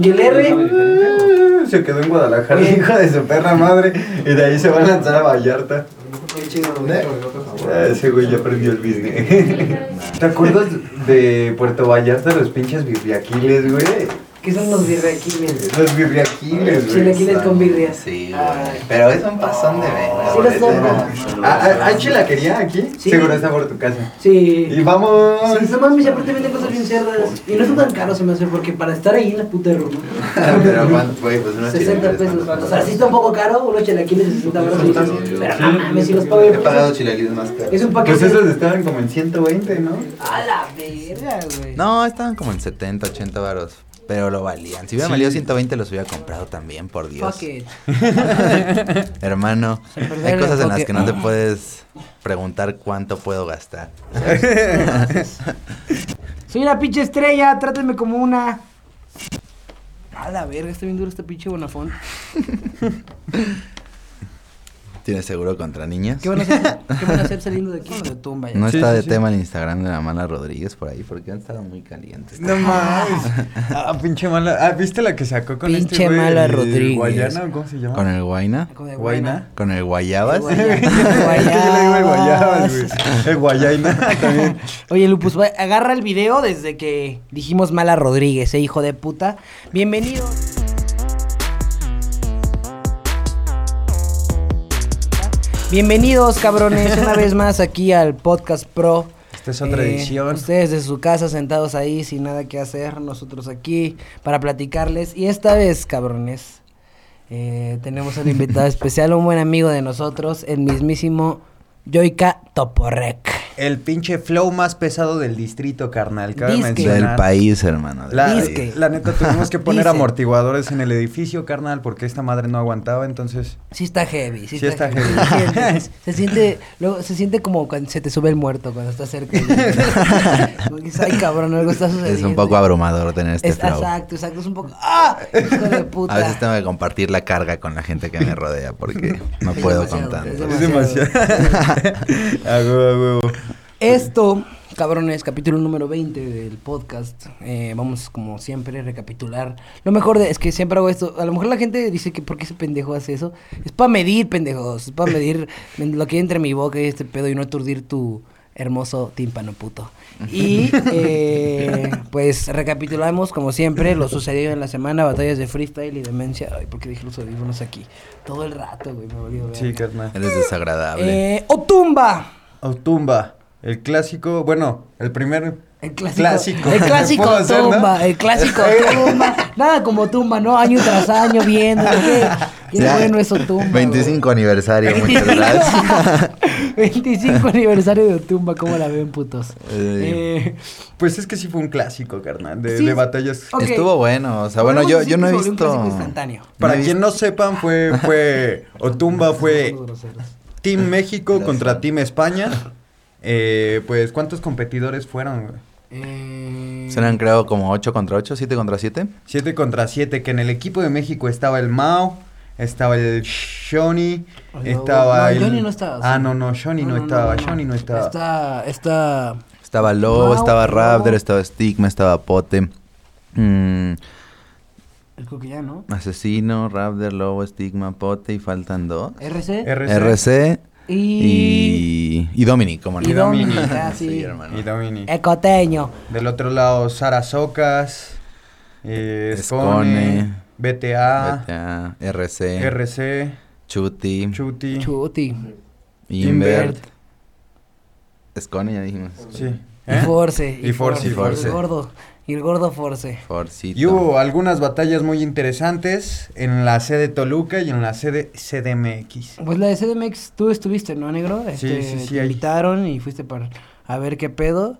Y el R. Se quedó en Guadalajara, hijo de su perra madre. Y de ahí se va a lanzar a Vallarta. Chido, Ah, Ese güey ya aprendió el business. ¿Te acuerdas de Puerto Vallarta, los pinches birriaquiles, güey? ¿Qué son los birriaquiles? Los birriaquiles, güey. Chilaquiles con birrias. Sí, güey. Ay. Pero es un pasón de verga. Sí, los son. Ah, ah, ¿Hay chilaquería aquí? Sí. Seguro está por tu casa. Sí. Y vamos. Sí, no mames, aparte venden cosas bien cerdas. Y no son tan caros, se me hace, porque para estar ahí en la puta Roma. Pero cuánto, güey, pues unos 60 chilaquiles, pesos. ¿cuánto O sea, sí está un poco caro, unos chilaquiles de 60 baros. sí. Pero no mames, si los pago He pagado chilaquiles más caros. Es un paquete. Pues esos estaban como en 120, ¿no? A la verga, güey. No, estaban como en 70, 80 varos. Pero lo valían. Si hubieran Sí. valido 120 los hubiera comprado también, por Dios. Fuck it. Hermano, hay cosas en las que no te puedes preguntar cuánto puedo gastar. Soy una pinche estrella, trátenme como una. A la verga, está bien duro este pinche Bonafont. ¿Tienes seguro contra niñas? ¿Qué van a hacer, ¿qué van a hacer saliendo de aquí? De tumba ya. No Sí, está sí, de sí. tema el Instagram de la mala Rodríguez por ahí porque han estado muy calientes. No mames. Ah, pinche mala. Ah, ¿viste la que sacó con este Pinche mala el Rodríguez. Guayana, ¿o ¿cómo se llama? ¿Con el Guaina? Como de Guayna. ¿Con el Guayabas? El Es que yo le digo el guayabas, güey. El guayaina también. Oye, Lupus, va- agarra el video desde que dijimos mala Rodríguez, eh, hijo de puta. Bienvenido. Bienvenidos, cabrones, una vez más aquí al Podcast Pro. Esta es otra Eh, edición. Ustedes de su casa sentados ahí sin nada que hacer, nosotros aquí para platicarles. Y esta vez, cabrones, eh, tenemos un invitado especial, un buen amigo de nosotros, el mismísimo Joica Toporek. El pinche flow más pesado del distrito, carnal. Cabe. Del país, hermano. del La, Disque. la neta, tuvimos que poner Dice. amortiguadores en el edificio, carnal, porque esta madre no aguantaba, entonces... Sí está heavy, sí, Sí está, está heavy. heavy. Se siente, se siente- luego se siente como cuando se te sube el muerto cuando estás cerca. Dices, Ay, cabrón, algo está sucediendo. Es un poco abrumador tener este Es- flow. exacto, exacto, es un poco ¡Ah! Hijo de puta. A veces tengo que compartir la carga con la gente que me rodea porque no Es puedo con tanto. es Es demasiado. Esto, cabrones, capítulo número 20 del podcast. Eh, vamos, como siempre, a recapitular. Lo mejor de, es que siempre hago esto. A lo mejor la gente dice que ¿por qué ese pendejo hace eso? Es para medir, pendejos. Es para medir lo que hay entre mi boca y este pedo y no aturdir tu hermoso tímpano puto. Y, eh, pues, recapitulamos, como siempre, lo sucedido en la semana, batallas de freestyle y demencia. Ay, ¿por qué dije los audífonos aquí? Todo el rato, güey, me volvió a ver. Sí, carnal. Eres desagradable. Eh, Otumba. Otumba. El clásico, bueno, el primer El clásico. Clásico. El clásico ¿Puedo hacer, no? tumba. El clásico tumba. Nada como tumba, ¿no? Año tras año viendo. ¿Qué, qué Ya, bueno eso tumba. 25 aniversario, muchas gracias. 25 aniversario de tumba, ¿cómo la ven, putos? Eh, Eh, Pues es que sí fue un clásico, carnal, de, Sí. de batallas. Estuvo bueno, o sea, bueno, yo, yo no he un visto... instantáneo. Para no quien no sepan, fue, fue Otumba fue Somos groseros. Team México contra Team España. Eh, pues, ¿cuántos competidores fueron? Eh, Serán creo como 8 contra 8, 7 contra 7. Siete contra siete, que en el equipo de México estaba el Mao, estaba el Shoni, estaba no, el... Johnny no estaba, Ah, no, no, Shoni no, estaba, Shoni no estaba. Está, está. Estaba Lobo, Mau, estaba Raptor, Lobo. estaba Stigma, estaba Pote. mm, El creo que ya, ¿no? Asesino, Raptor, Lobo, Stigma, Pote y faltan dos. RC. RC. RC y. y, y Dominic, como Y Dominic, ah, sí. Sí, hermano. Y Domini. Ecoteño. Del otro lado, Sara Socas, eh, Scone, Scone, BTA, BTA, RC, RC, Chuti, Chuti. Chuti. Invert, Scone, ya dijimos. Sí. Y ¿Eh? Force. Y Force, y Force. Gordo. Y el gordo Force. Forcito. Y hubo algunas batallas muy interesantes en la sede Toluca y en la sede CDMX. Pues la de CDMX, tú estuviste, ¿no, negro? Sí, Este, sí, sí, Te ahí. invitaron y fuiste para a ver qué pedo.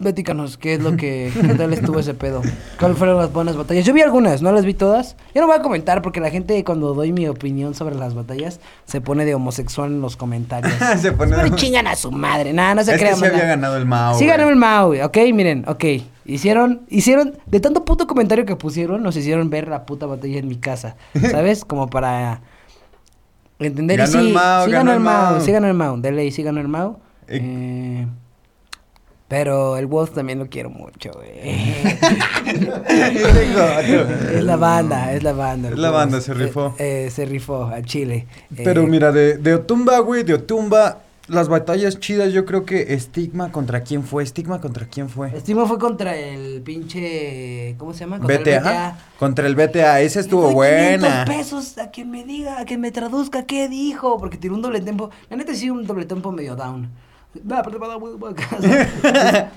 Platícanos, ¿qué es lo que... ¿Qué tal estuvo ese pedo? ¿Cuáles fueron las buenas batallas? Yo vi algunas, no las vi todas. Yo no voy a comentar porque la gente cuando doy mi opinión sobre las batallas se pone de homosexual en los comentarios. Se pone Pero chingan a su madre, nada, no se Es que crean. sí había ganado el Mao. Sí güey. ganó el Mao, güey, ok, miren, ok. Hicieron, hicieron, de tanto puto comentario que pusieron, nos hicieron ver la puta batalla en mi casa, ¿sabes? Como para entender. Ganó y sí, el Mao, sí ganó ganó el Mao, Mao. sí ganó el Mao, de ley, sí ganó el Mao. Eh. Eh, Pero el Wolf también lo quiero mucho, güey. es la banda, es la banda. Es la banda, se rifó. Eh, se rifó a Chile. Pero mira, de, de Otumba, güey, de Otumba, las batallas chidas, yo creo que Estigma contra quién fue, Estigma contra quién fue. Estimo fue contra el pinche. ¿Cómo se llama? Contra el BTA. Contra el BTA, esa Le estuvo doy 500 buena. pesos a quien me diga, a quien me traduzca qué dijo, porque tiró un doble tempo. La neta sí, un doble tempo medio down.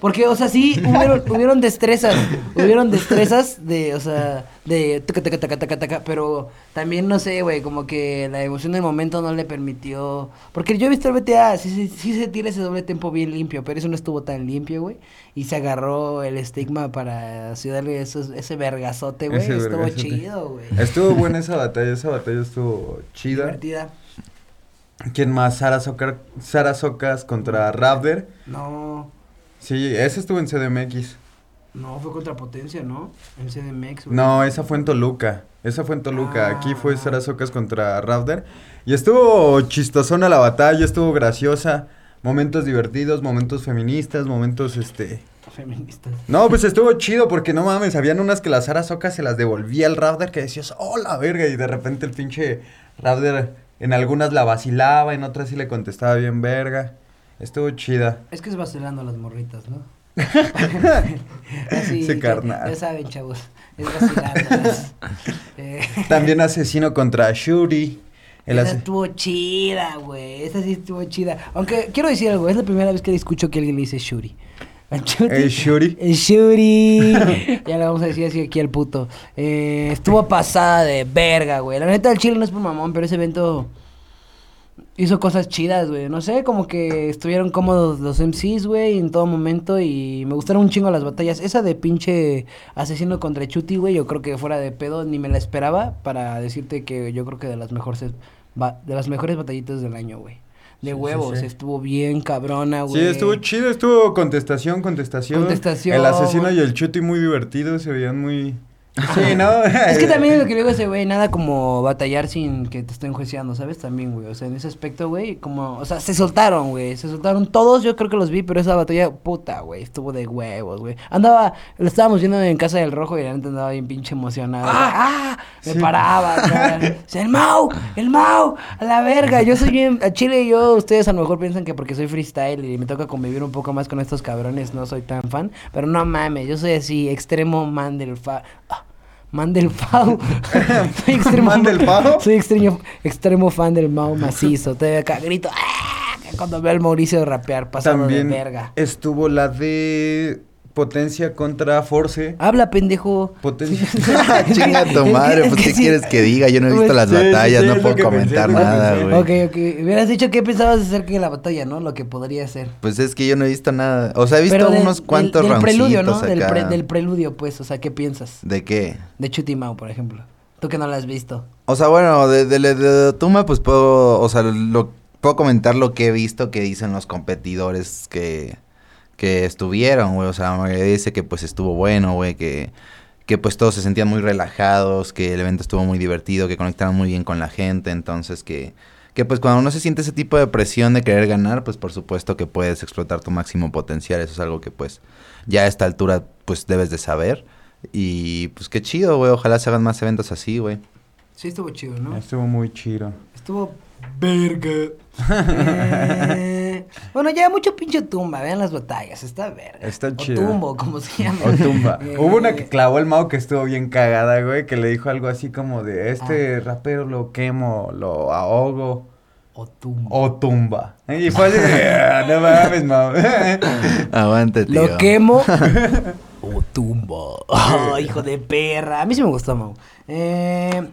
Porque, o sea, sí, hubieron, hubieron destrezas, hubieron destrezas de, o sea, de taca, taca, taca, taca, taca, pero también, no sé, güey, como que la emoción del momento no le permitió, porque yo he visto el BTA, sí, sí, sí se tira ese doble tempo bien limpio, pero eso no estuvo tan limpio, güey, y se agarró el estigma para así darle esos- ese vergazote, güey, estuvo vergazote. chido, güey. Estuvo buena esa batalla, esa batalla estuvo chida. Divertida. ¿Quién más? Sara, Socar- Sara Socas contra Raptor. No, Sí, esa estuvo en CDMX. no, fue contra potencia, ¿no? En CDMX, güey. No, esa fue en Toluca. Esa fue en Toluca. Aquí fue Ah. Sara Socas contra Raptor. Y estuvo chistosona la batalla, estuvo graciosa. Momentos divertidos, momentos feministas, momentos este. Feministas. No, pues estuvo chido porque no mames, habían unas que la Sara Socas se las devolvía al Raptor que decías, oh la verga, y de repente el pinche Raptor en algunas la vacilaba, en otras sí le contestaba bien verga. Estuvo chida. Es que es vacilando a las morritas, ¿no? Así, ya- carnal. Ya saben, chavos. Es vacilándolas. eh, También asesino contra Shuri. Esa estuvo chida, güey. Esa sí estuvo chida. Aunque quiero decir algo, es la primera vez que escucho que alguien le dice Shuri. Shuri. El Shuri. El Shuri. ya le vamos a decir así aquí al puto. Eh, estuvo pasada de verga, güey. La neta, el chile no es por mamón, pero ese evento hizo cosas chidas, güey. No sé, como que estuvieron cómodos los MCs, güey, en todo momento. Y me gustaron un chingo las batallas. Esa de pinche asesino contra Chuti, güey, yo creo que fuera de pedo ni me la esperaba para decirte que yo creo que de las mejores, de las mejores batallitas del año, güey. De Sí, huevos, sí. estuvo bien cabrona, güey. Sí, estuvo chido, estuvo contestación, contestación. Contestación. El asesino y el chuti muy divertidos, se veían muy... Sí, ¿no? Es que también es lo que a ese güey, nada como batallar sin que te estén juiciando, ¿sabes? También, güey. O sea, en ese aspecto, güey, como, o sea, se soltaron, güey. Se soltaron todos, yo creo que los vi, pero esa batalla, puta, güey, estuvo de huevos, güey. Andaba, lo estábamos viendo en casa del rojo y la neta andaba bien pinche emocionado. ¡Ah! Me Sí. paraba, acá. Dice, el Mau, el Mau, a la verga. Yo soy bien, a Chile y yo, ustedes a lo mejor piensan que porque soy freestyle y me toca convivir un poco más con estos cabrones, no soy tan fan. Pero no mames, yo soy así, extremo man del fa. ah, Man del Pau. soy extremo ¿Man del Pau? Soy extremo, extremo fan del Mau macizo. Te acá grito. ¡ah! Cuando veo al Mauricio rapear, También de verga. estuvo la de Potencia contra Force. Habla, pendejo. Potencia. Chinga tu madre, es pues que ¿qué sí. quieres que diga? Yo no he visto las sí, batallas, sí, no puedo comentar pensé, nada, güey. Ok, ok. Hubieras dicho qué pensabas acerca de la batalla, ¿no? Lo que podría ser. Pues es que yo no he visto nada. O sea, he visto Pero del- unos del- cuantos del, preludio, ¿no? Del, pre- del preludio, pues. O sea, ¿qué piensas? ¿De qué? De Chutimao, por ejemplo. Tú que no lo has visto. O sea, bueno, de, de, de, de Tuma, pues puedo, o sea, lo, puedo comentar lo que he visto que dicen los competidores que, que estuvieron, güey. O sea, me dice que pues estuvo bueno, güey, que, que pues todos se sentían muy relajados, que el evento estuvo muy divertido, que conectaron muy bien con la gente, entonces que, que pues cuando uno se siente ese tipo de presión de querer ganar, pues por supuesto que puedes explotar tu máximo potencial, eso es algo que pues ya a esta altura pues debes de saber. Y pues qué chido, güey, ojalá se hagan más eventos así, güey. Sí, estuvo chido, ¿no? Estuvo muy chido. Estuvo verga. Eh, bueno, ya mucho pinche tumba. Vean las batallas. Está verga. Está o chida. tumbo, como se llama. O tumba. Eh, Hubo una que clavó el Mao que estuvo bien cagada, güey, que le dijo algo así como de, este rapero lo quemo, lo ahogo O tumbo. o tumba. Y fue así "Ah, no mames, Mao. Aguante, tío. Lo quemo o tumbo. Oh, hijo de perra. A mí sí me gustó, Mau. Eh,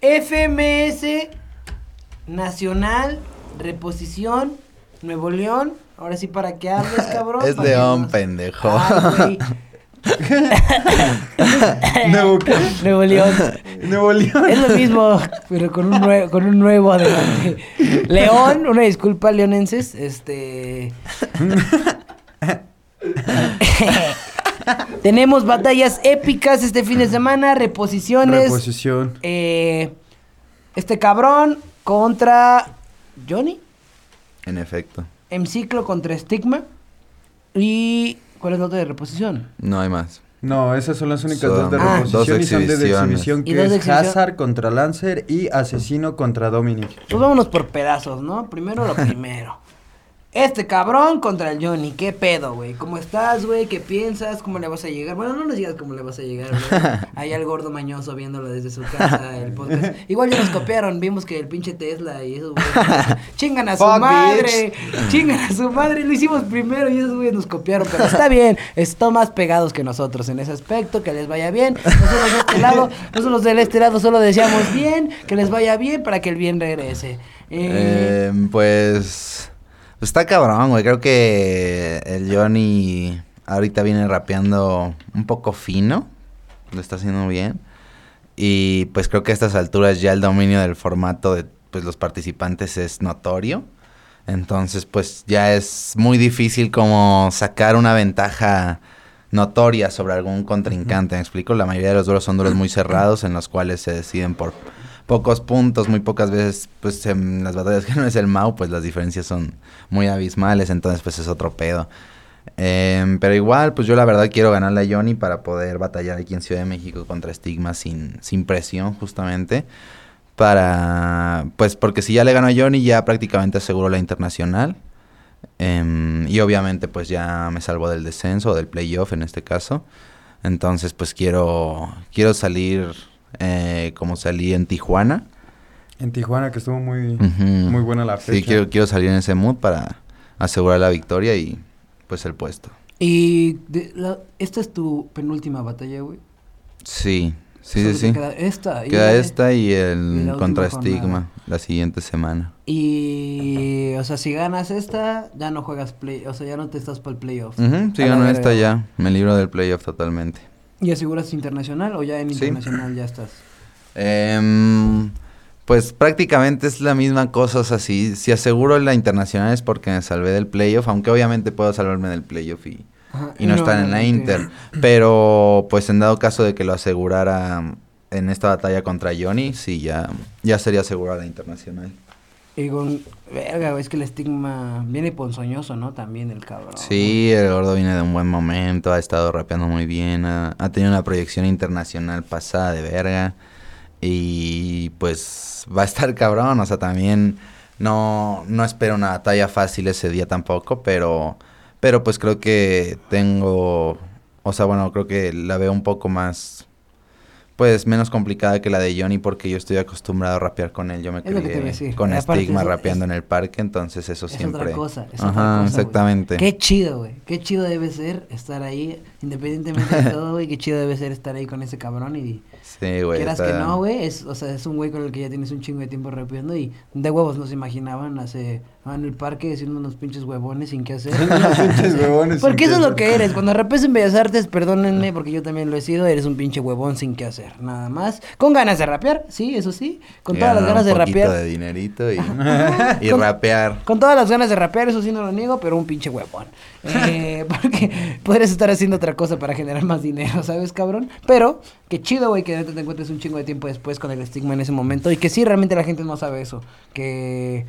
FMS Nacional Reposición Nuevo León. Ahora sí, para que hables, cabrón. Es León, nos- pendejo. Ay. Nuevo, Nuevo León. Nuevo León. Es lo mismo, pero con un, nue- con un nuevo adelante. León, una disculpa, leonenses. Este. Tenemos batallas épicas este fin de semana, reposiciones. Reposición. Eh, este cabrón contra Johnny. En efecto. M ciclo contra Stigma. ¿Y cuál es la otra de reposición? No hay más. No, esas son las únicas Son dos de Ah. reposición dos y son de, exhibición Y que es exhibición. Hazard contra Lancer y Asesino contra Dominic. Pues vámonos por pedazos, ¿no? Primero lo primero. Este cabrón contra el Johnny, ¿qué pedo, güey? ¿Cómo estás, güey? ¿Qué piensas? ¿Cómo le vas a llegar? Bueno, no nos digas cómo le vas a llegar, güey. Ahí al gordo mañoso viéndolo desde su casa, el podcast. Igual ya nos copiaron, vimos que el pinche Tesla y esos güeyes chingan a su Fuck, madre, chingan a su madre, lo hicimos primero y esos güeyes nos copiaron, pero está bien, están más pegados que nosotros en ese aspecto, que les vaya bien. Nosotros de este lado, nosotros del este lado solo deseamos bien, que les vaya bien para que el bien regrese. Eh, Eh, pues, pues está cabrón, güey. Creo que el Johnny ahorita viene rapeando un poco fino. Lo está haciendo bien. Y pues creo que a estas alturas ya el dominio del formato de pues, los participantes es notorio. Entonces, pues ya es muy difícil como sacar una ventaja notoria sobre algún contrincante. ¿Me explico? La mayoría de los duelos son duelos muy cerrados en los cuales se deciden por pocos puntos, muy pocas veces, pues en las batallas que no es el Mau, pues las diferencias son muy abismales, entonces pues es otro pedo. Em, pero igual, pues yo la verdad quiero ganarle a Johnny para poder batallar aquí en Ciudad de México contra Stigma sin, sin presión, justamente. Para, pues porque si ya le gano a Johnny, ya prácticamente aseguro la internacional. Em, y obviamente, pues ya me salvo del descenso, o del playoff en este caso. Entonces, pues quiero, quiero salir eh, como salí en Tijuana. En Tijuana, que estuvo muy, muy buena la fecha. Sí, quiero, quiero salir en ese mood para asegurar la victoria y pues el puesto. y de- la- esta es tu penúltima batalla, güey. Sí, sí, Solo sí, sí. Queda esta. y Queda la- esta y el la contra última jornada. Stigma la siguiente semana. Y, o sea, si ganas esta, ya no juegas play, o sea, ya no te estás para el playoff. Ujú, si gano esta ya, me libro del playoff totalmente. ¿Y aseguras internacional o ya en Sí. internacional ya estás? Em, pues prácticamente es la misma cosa, o sea, si, si aseguro la internacional es porque me salvé del playoff, aunque obviamente puedo salvarme del playoff y, Ajá, y no, estar en la Inter. Pero pues en dado caso de que lo asegurara en esta batalla contra Johnny, sí, ya, ya sería asegurada la internacional. Y con, verga, es que el estigma viene ponzoñoso, ¿no? También el cabrón. Sí, el gordo viene de un buen momento, ha estado rapeando muy bien, ha, ha tenido una proyección internacional pasada de verga. Y pues va a estar cabrón, o sea, también no, no espero una batalla fácil ese día tampoco, pero, pero pues creo que tengo, o sea, bueno, creo que la veo un poco más, pues menos complicada que la de Johnny porque yo estoy acostumbrado a rapear con él, yo me crié con estigma rapeando es- en el parque, entonces eso Es siempre... otra cosa, es Ajá, otra cosa, exactamente. Qué chido, güey. Qué chido debe ser estar ahí, independientemente de todo, güey. Qué chido debe ser estar ahí con ese cabrón y Sí, güey. quieras está- que no, güey. Es, o sea, es un güey con el que ya tienes un chingo de tiempo rapeando y de huevos nos imaginaban hace ah, en el parque haciendo unos pinches huevones sin qué hacer. Unos pinches huevones Porque eso es lo que eres. Cuando rapes en Bellas Artes, perdónenme, porque yo también lo he sido, eres un pinche huevón sin qué hacer. Nada más. Con ganas de rapear, sí, eso sí. Con todas las ganas de un rapear. de dinerito y, Ajá. y Con- rapear. Con todas las ganas de rapear, eso sí no lo niego, pero un pinche huevón. Eh, porque podrías estar haciendo otra cosa para generar más dinero, ¿sabes, cabrón? Pero, qué chido, güey, que te encuentres un chingo de tiempo después con el estigma en ese momento. Y que sí, realmente la gente no sabe eso. Que,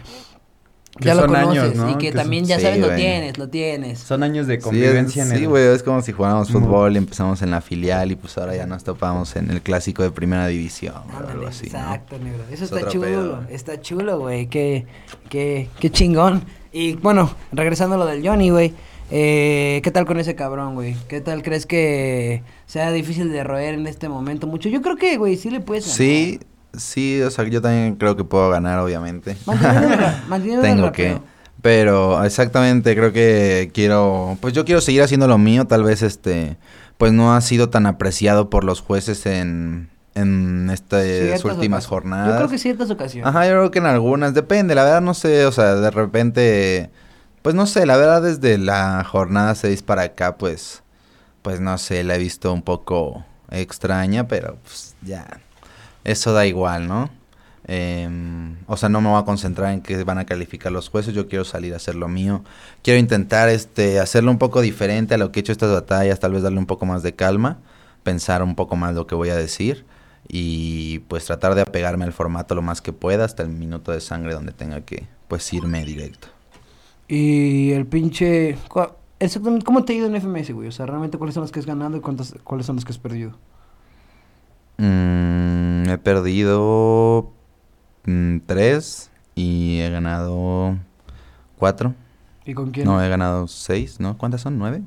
Que ya lo conoces años, ¿no? y que, Que son- también ya Sí, sabes, lo güey. tienes, lo tienes. Son años de Sí, convivencia es, en sí, el... güey, es como si jugáramos fútbol y empezamos en la filial y pues ahora ya nos topamos en el clásico de primera división o algo así, ¿no? exacto, negro. Eso Es está chulo, pedo. está chulo, güey. Qué, qué, qué chingón. Y bueno, regresando a lo del Johnny, güey. Eh, ¿Qué tal con ese cabrón, güey? ¿Qué tal crees que sea difícil de roer en este momento mucho? Yo creo que, güey, sí le puedes ganar. Sí, sí, o sea, yo también creo que puedo ganar, obviamente. Manteniendo Tengo que. Pero exactamente, creo que quiero, pues yo quiero seguir haciendo lo mío, tal vez este, pues no ha sido tan apreciado por los jueces en, en estas Ciertas últimas jornadas. Yo creo que ciertas ocasiones. Ajá, yo creo que en algunas, depende, la verdad no sé, o sea, de repente, pues no sé, la verdad desde la jornada 6 para acá, pues, pues no sé, la he visto un poco extraña, pero pues ya, eso da igual, ¿no? Em, o sea, no me voy a concentrar en que van a calificar los jueces, yo quiero salir a hacer lo mío, quiero intentar este, hacerlo un poco diferente a lo que he hecho estas batallas, tal vez darle un poco más de calma, pensar un poco más lo que voy a decir y pues tratar de apegarme al formato lo más que pueda hasta el minuto de sangre donde tenga que pues irme directo. Y el pinche... exactamente, ¿cómo te ha ido en FMS, güey? O sea, realmente, ¿cuáles son los que has ganado y cuántos, cuáles son los que has perdido? Mm, he perdido mm, tres y he ganado cuatro. ¿Y con quién? No, he ganado seis, ¿no? ¿Cuántas son? ¿Nueve?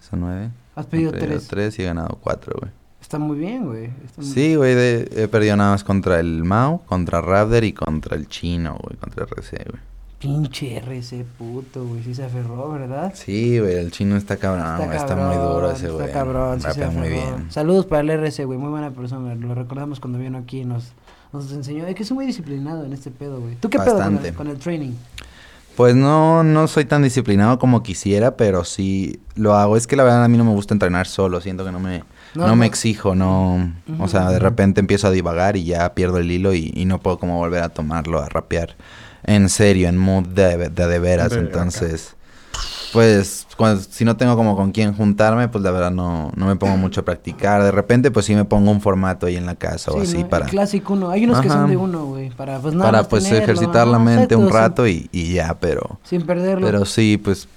Son nueve. Has perdido He tres. tres y he ganado cuatro, güey. Está muy bien, güey. muy- Sí, güey, he perdido nada más contra el Mao, contra Raptor y contra el Chino, güey, contra RC, güey. Pinche RC puto, güey. Sí se aferró, ¿verdad? Sí, güey, el Chino está cabrón, está, muy duro ese, güey. Está cabrón, sí se muy bien. Saludos para el RC, güey. Muy buena persona. Lo recordamos cuando vino aquí y nos, nos enseñó. Es que es muy disciplinado en este pedo, güey. ¿Tú qué pedo con Bastante. el, con el training? Pues no, no soy tan disciplinado como quisiera, pero sí lo hago. Es que la verdad a mí no me gusta entrenar solo, siento que no me, No, me exijo, no... O sea, de repente empiezo a divagar y ya pierdo el hilo y, y no puedo como volver a tomarlo, a rapear en serio, en mood de, de, de veras. Entonces, pues cuando- si no tengo como con quién juntarme, pues la verdad no, no me pongo mucho a practicar. De repente pues sí me pongo un formato ahí en la casa o Sí, así ¿no? para... El clásico uno. Hay unos que son de uno, güey. Para pues nada para más pues tenerlo, ejercitar la mente un sin- rato y, y ya, pero... Sin, perderlo. Pero sí, pues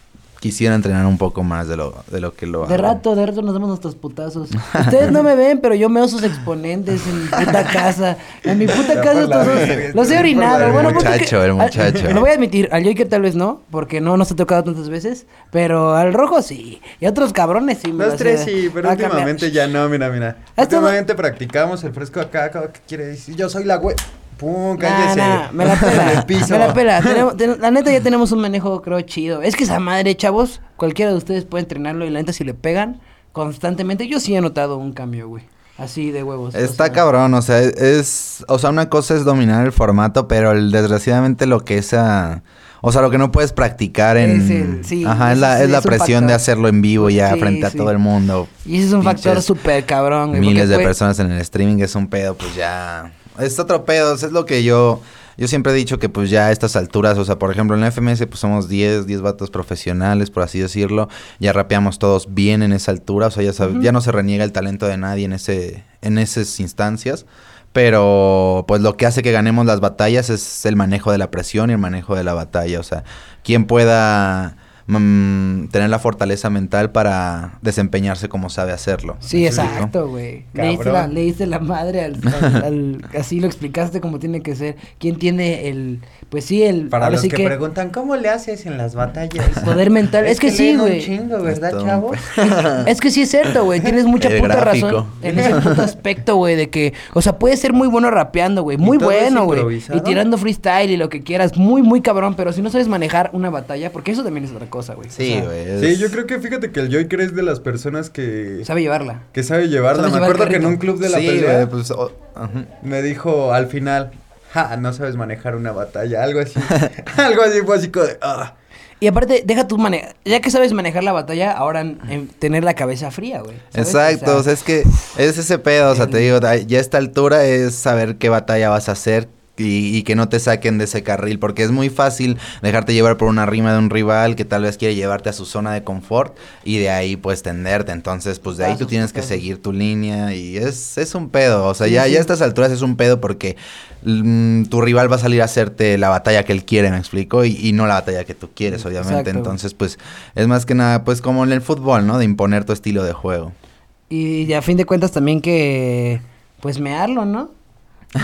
quisiera entrenar un poco más de lo, de lo que lo De hago. rato, de rato nos damos nuestros putazos. Ustedes no me ven, pero yo meo sus exponentes en mi puta casa. En mi puta casa estos dos los he orinado. Bueno, El porque- muchacho, el al- muchacho. Lo voy a admitir, al Joker tal vez no, porque no nos ha tocado tantas veces, pero al rojo sí. Y a otros cabrones sí. me Los tres sí, pero cambiar. últimamente ya no, mira, mira. No- Últimamente practicamos el fresco acá, acá, ¿qué quiere decir? Yo soy la güey. Pum, cállese. nah, me la En pela. el piso. Me la pela. Tenemos- ten- la neta ya tenemos un manejo, creo, chido. Es que esa madre, chavos, cualquiera de ustedes puede entrenarlo y la neta si le pegan constantemente, yo sí he notado un cambio, güey. Así de huevos. o Está sea. cabrón, o sea, es... O sea, una cosa es dominar el formato, pero el, desgraciadamente lo que es a... O sea, lo que no puedes practicar en... Es el- sí, Ajá, es la, es- es la presión factor. de hacerlo en vivo ya Sí, frente a todo el mundo. Y ese es un factor súper cabrón, güey. Miles de personas en el streaming es un pedo, pues ya... Es otro pedo, es lo que yo... Yo siempre he dicho que pues ya a estas alturas, o sea, por ejemplo en la FMS pues somos 10, 10 vatos profesionales, por así decirlo. Ya rapeamos todos bien en esa altura, o sea, ya, Ujú. ya no se reniega el talento de nadie en, ese, en esas instancias. Pero pues lo que hace que ganemos las batallas es el manejo de la presión y el manejo de la batalla. O sea, quien pueda mm, tener la fortaleza mental para desempeñarse como sabe hacerlo. Sí, exacto, güey. Le diste la, le diste la madre al, al- al- Así lo explicaste como tiene que ser. ¿Quién tiene el... Pues sí, el... Para los sí que, que... preguntan, ¿cómo le haces en las batallas? Poder mental. Es que sí, güey. chingo, ¿verdad, Es chavo? que sí es cierto, güey. Tienes mucha El puta gráfico. razón en ese puto aspecto, güey, de que, o sea, puedes ser muy bueno rapeando, güey, muy bueno, güey, y tirando freestyle y lo que quieras, muy, muy cabrón, pero si no sabes manejar una batalla, porque eso también es otra cosa, güey. O Sí, sea, güey. Sí, yo creo que fíjate que el Joker es de las personas que, Sabe llevarla. que sabe llevarla. Me llevar acuerdo que en un club de la sí, pelea güey, pues, me dijo al final, ja, no sabes manejar una batalla, algo así. algo así como de, ah. Y aparte, deja tu manejar, ya que sabes manejar la batalla, ahora en- en tener la cabeza fría, güey. ¿sabes? Exacto, o sea, es que es ese pedo, o sea, te digo, ya a esta altura es saber qué batalla vas a hacer y, y que no te saquen de ese carril, porque es muy fácil dejarte llevar por una rima de un rival que tal vez quiere llevarte a su zona de confort y de ahí pues tenderte, entonces pues de ahí tú tienes que seguir tu línea y es, es un pedo, o sea, ya, ya a estas alturas es un pedo porque mm, tu rival va a salir a hacerte la batalla que él quiere, me explico, y, y no la batalla que tú quieres, obviamente, Exacto. entonces pues es más que nada pues como en el fútbol, ¿no? De imponer tu estilo de juego. Y a fin de cuentas también que, pues, mearlo, ¿no?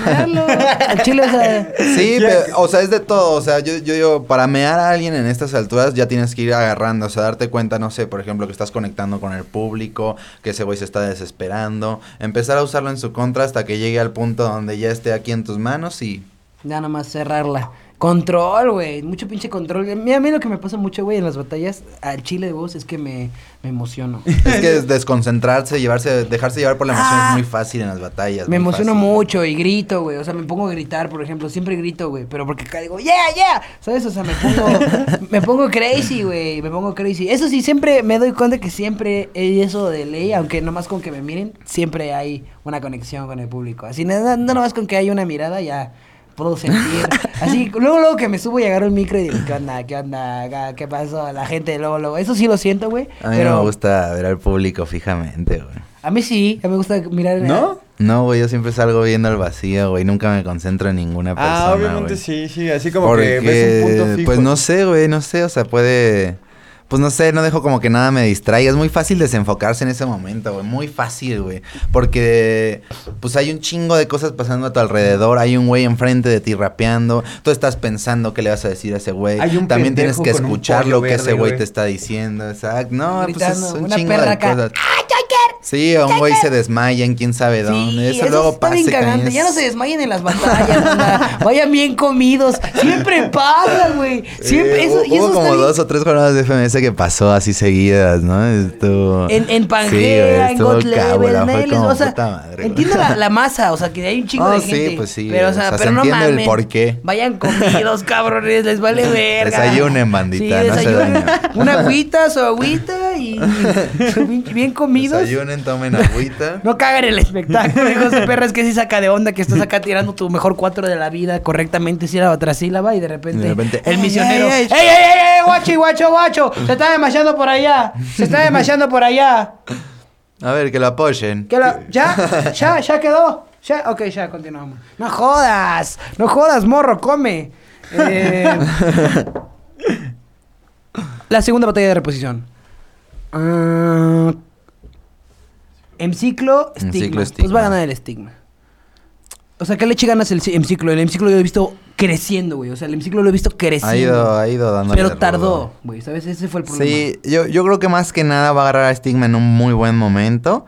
Mearlo. Al chile, o sea... Sí, Ya- pero, o sea, es de todo. O sea, yo, yo digo, para mear a alguien en estas alturas ya tienes que ir agarrando. O sea, darte cuenta, no sé, por ejemplo, que estás conectando con el público, que ese güey se está desesperando. Empezar a usarlo en su contra hasta que llegue al punto donde ya esté aquí en tus manos y. Ya nomás cerrarla. Control, güey. Mucho pinche control. Mira, a mí lo que me pasa mucho, güey, en las batallas al chile de voz es que me, me emociono. Es que des- desconcentrarse, llevarse, dejarse llevar por la emoción Ah. es muy fácil en las batallas. Me emociono fácil. mucho y grito, güey. O sea, me pongo a gritar, por ejemplo. Siempre grito, güey. Pero porque acá digo, yeah, yeah. ¿Sabes? O sea, me pongo, me pongo crazy, güey. Me pongo crazy. Eso sí, siempre me doy cuenta que siempre hay eso de ley. Aunque nomás con que me miren, siempre hay una conexión con el público. Así, no, no, no nomás con que haya una mirada, ya puedo sentir. Así, luego, luego que me subo y agarro el micro y digo, ¿qué onda? ¿Qué onda? ¿Qué- ¿Qué pasó? La gente, luego, luego. Eso sí lo siento, güey. A mí Pero no me gusta ver al público fijamente, güey. a mí sí. A mí me gusta mirar. ¿No? No, güey, yo siempre salgo viendo al vacío, güey. Nunca me concentro en ninguna persona. Ah, obviamente güey. sí, sí, así como Porque, que ves un punto fijo. Pues no sé, güey, no sé, o sea, puede pues no sé, no dejo como que nada me distraiga. Es muy fácil desenfocarse en ese momento, güey. Muy fácil, güey. Porque, pues hay un chingo de cosas pasando a tu alrededor. Hay un güey enfrente de ti rapeando. Tú estás pensando qué le vas a decir a ese güey. Hay un También tienes que escuchar lo que ese verde, güey güey. te está diciendo. Exacto. No, Gritando, pues es un una chingo perra de acá. cosas. Sí, o un güey se desmaya en quién sabe dónde. eso, luego pasa. cañón. Ya no se desmayen en las batallas. Vayan bien comidos. Siempre pasa, güey. Siempre, Eh, eso, y hubo eso como bien- dos o tres jornadas de FMS que pasó así seguidas, ¿no? Estuvo... En, en Sí, Pangea, en God Level, o sea, madre, entiendo la, la masa, o sea, que hay un chingo Oh, de sí, gente. pues sí, pero, o o sea, sea, se pero no entiende el porqué. Vayan comidos, cabrones, les vale verga. Desayunen, bandita, no se desayunen. dañen. Una agüita, su agüita y bien, bien comidos. Desayunen, tomen agüita. No cagan el espectáculo, hijos de perra, es que sí saca de onda que estás acá tirando tu mejor cuatro de la vida correctamente sílaba tras sílaba y de repente, De repente, el ¡Ey, misionero, ey, ¡Ey, ey! ey, ey, guacho, guacho, guacho! Se está demasiando por allá, se está demasiando por allá. A ver, que lo apoyen. ¿Qué lo- ¿Ya? ¿Ya? ¿Ya quedó? ¿Ya? Ok, ya, continuamos. No jodas, no jodas, morro, come. Eh, la segunda batalla de reposición. Ah, en ciclo, En estigma. ciclo, Pues estigma. va a ganar el estigma. O sea, ¿qué leche ganas el ci- en ciclo? El ciclo yo lo he visto creciendo, güey. O sea, el ciclo lo he visto creciendo. Ha ido, ha ido dando. Pero tardó, güey. ¿Sabes? Ese fue el problema. Sí, yo, yo creo que más que nada va a agarrar a Stigma en un muy buen momento.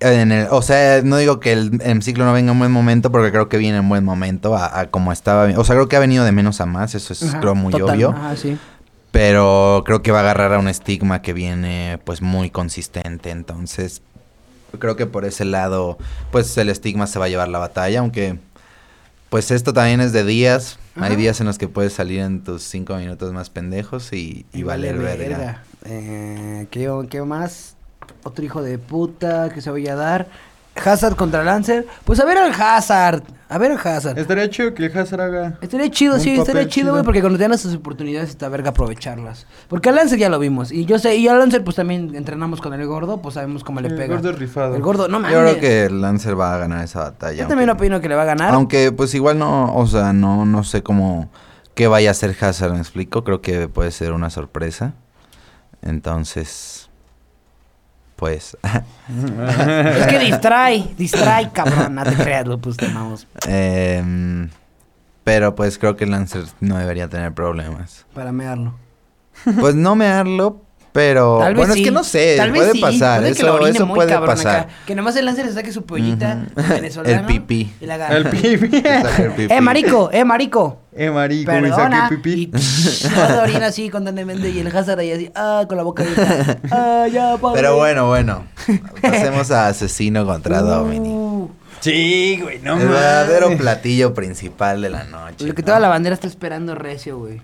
En el, o sea, no digo que el, el ciclo no venga en buen momento, porque creo que viene en buen momento a, a como estaba. O sea, creo que ha venido de menos a más, eso es Ajá, creo muy total. obvio. Ajá, sí. Pero creo que va a agarrar a un estigma que viene pues muy consistente. Entonces, creo que por ese lado, pues el estigma se va a llevar la batalla. Aunque, pues esto también es de días. Hay días en los que puedes salir en tus cinco minutos más pendejos y, y valer verga. Eh, ¿qué, ¿Qué más? Otro hijo de puta que se vaya a dar. Hazard contra Lancer. Pues a ver al Hazard. A ver al Hazard. Estaría chido que el Hazard haga. Estaría chido, un sí, estaría chido, güey, porque cuando te dan esas oportunidades está verga aprovecharlas. Porque al Lancer ya lo vimos. Y yo sé, y al Lancer pues también entrenamos con el gordo, pues sabemos cómo le El pega. gordo es rifado. El gordo, no mames. Yo creo que el Lancer va a ganar esa batalla. Yo también opino que le va a ganar. Aunque pues igual no, o sea, no, no sé cómo, qué vaya a hacer Hazard, me explico. Creo que puede ser una sorpresa. Entonces, pues, Es que distrae, distrae, cabrón. No te creas, lo pues te amamos. em, pero pues creo que el Lancer no debería tener problemas. Para mearlo. Pues no mearlo, pero Tal vez bueno, sí. es que no sé, Tal puede pasar, que eso, muy puede pasar. acá. Que nomás el Lancer se saque su pollita Ujú. venezolana. El pipí. Y la agarra. El pipi. Saca el pipí. Eh, marico, eh, marico. Eh, marico, me Perdona. saqué Y pipí. orina así constantemente. Y el Hazard ahí así, ah, con la boca abierta. Ah, ya, padre. Pero bueno, bueno, pasemos a Asesino contra Uh, Dominic. Sí, güey, no el verdadero platillo principal de la noche. Lo que ¿no? toda la bandera está esperando recio, güey.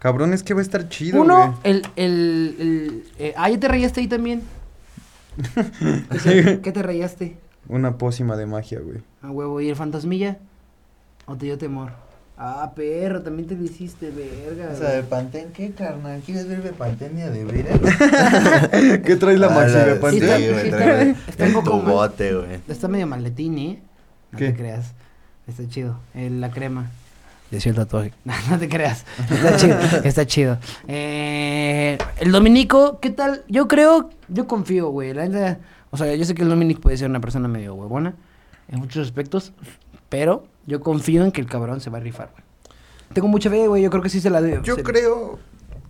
Cabrón, es que va a estar chido, Uno, güey. el, el, el, eh, ah, ¿ya te rayaste ahí también? ¿Qué, se- qué te rayaste? Una pócima de magia, güey. A huevo, ¿y el fantasmilla? ¿O te dio temor? Ah, perro, también te lo hiciste, verga. O sea. ¿de Pantén qué, carnal? ¿Quieres ver de Pantén de de veras? ¿Qué traes la Ah, maxi de está- Sí, güey, sí, trae está- está un el poco mal. tubote, güey. Está medio maletín, ¿eh? No ¿Qué? te creas. Está chido. Eh, la crema. Decía el tatuaje. No, no te creas. Está chido. Está chido. Eh, el Dominico, ¿qué tal? Yo creo, yo confío, güey. La neta, o sea, yo sé que el Dominic puede ser una persona medio huevona en muchos aspectos, pero yo confío en que el cabrón se va a rifar, güey. Tengo mucha fe, güey. Yo creo que sí se la debe. Yo se- creo...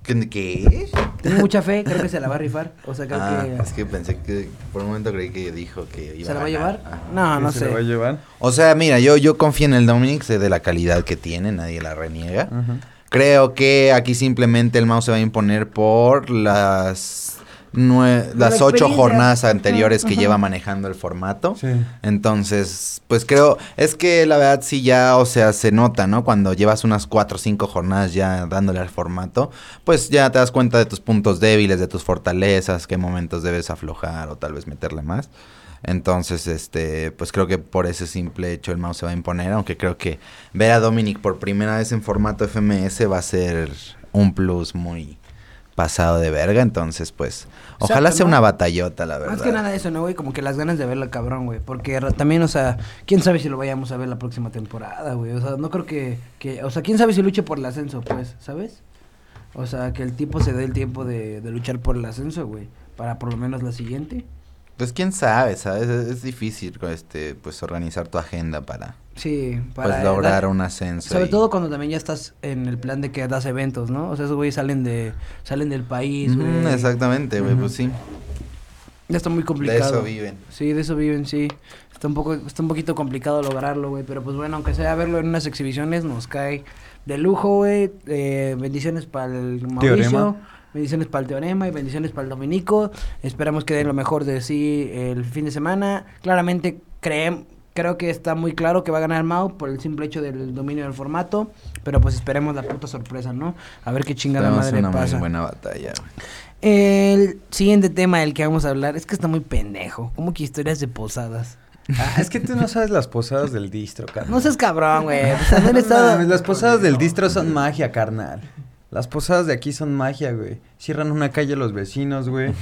¿Que- ¿Qué? Tengo mucha fe, creo que se la va a rifar. O sea, creo Ah, que. es que pensé que... Por un momento creí que dijo que iba ¿Se la va a llevar? Ajá. No, no ¿Qué se sé. la va a llevar? O sea, mira, yo, yo confío en el Dominic, sé de la calidad que tiene, nadie la reniega. Creo que aquí simplemente el mouse se va a imponer por las nue- Por la las ocho jornadas anteriores que Ajá. lleva manejando el formato. Sí. Entonces, pues creo, es que la verdad sí ya, o sea, se nota, ¿no? Cuando llevas unas cuatro o cinco jornadas ya dándole al formato, pues ya te das cuenta de tus puntos débiles, de tus fortalezas, qué momentos debes aflojar o tal vez meterle más. Entonces, este, pues creo que por ese simple hecho el mouse se va a imponer, aunque creo que ver a Dominic por primera vez en formato FMS va a ser un plus muy pasado de verga, entonces pues ojalá sea ¿no? una batallota, la verdad. Más que nada eso, ¿no, güey? Como que las ganas de verlo al cabrón, güey. Porque también, o sea, quién sabe si lo vayamos a ver la próxima temporada, güey. O sea, no creo que, que. O sea, quién sabe si luche por el ascenso, pues, ¿sabes? O sea, que el tipo se dé el tiempo de, de luchar por el ascenso, güey. Para por lo menos la siguiente. Pues quién sabe, ¿sabes? Es, es difícil, este, pues organizar tu agenda para, Sí, para pues lograr dar- un ascenso. Sobre y- todo cuando también ya estás en el plan de que das eventos, ¿no? O sea, esos güeyes salen de salen del país, güey. exactamente, güey, pues sí. Ya está muy De complicado. eso viven. Sí, de eso viven, sí. Está un poco está un poquito complicado lograrlo, güey, pero pues bueno, aunque sea verlo en unas exhibiciones nos cae de lujo, güey. Eh, bendiciones para el Mauricio. Teorema. Bendiciones para el Teorema y bendiciones para el Dominico. Esperamos que den lo mejor de sí el fin de semana. Claramente creem- creo que está muy claro que va a ganar Mau por el simple hecho del dominio del formato. Pero pues esperemos la puta sorpresa, ¿no? A ver qué chingada Tenemos madre una muy pasa. buena batalla. El siguiente tema del que vamos a hablar es que está muy pendejo. Como que historias de posadas. Ah, es que tú no sabes las posadas del distro, carnal. No seas cabrón, güey. Pues haber No estado- mames, las posadas del distro son magia, carnal. Las posadas de aquí son magia, güey. Cierran una calle los vecinos, güey.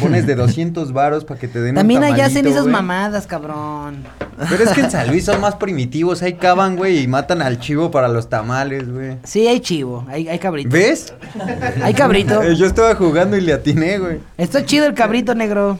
Pones de 200 varos para que te den También un allá hacen esas güey. mamadas, cabrón. Pero es que en San Luis son más primitivos. Ahí cavan, güey, y matan al chivo para los tamales, güey. Sí, hay chivo, hay, hay cabrito. ¿Ves? Hay cabrito. Yo estaba jugando y le atiné, güey. Está chido el cabrito negro.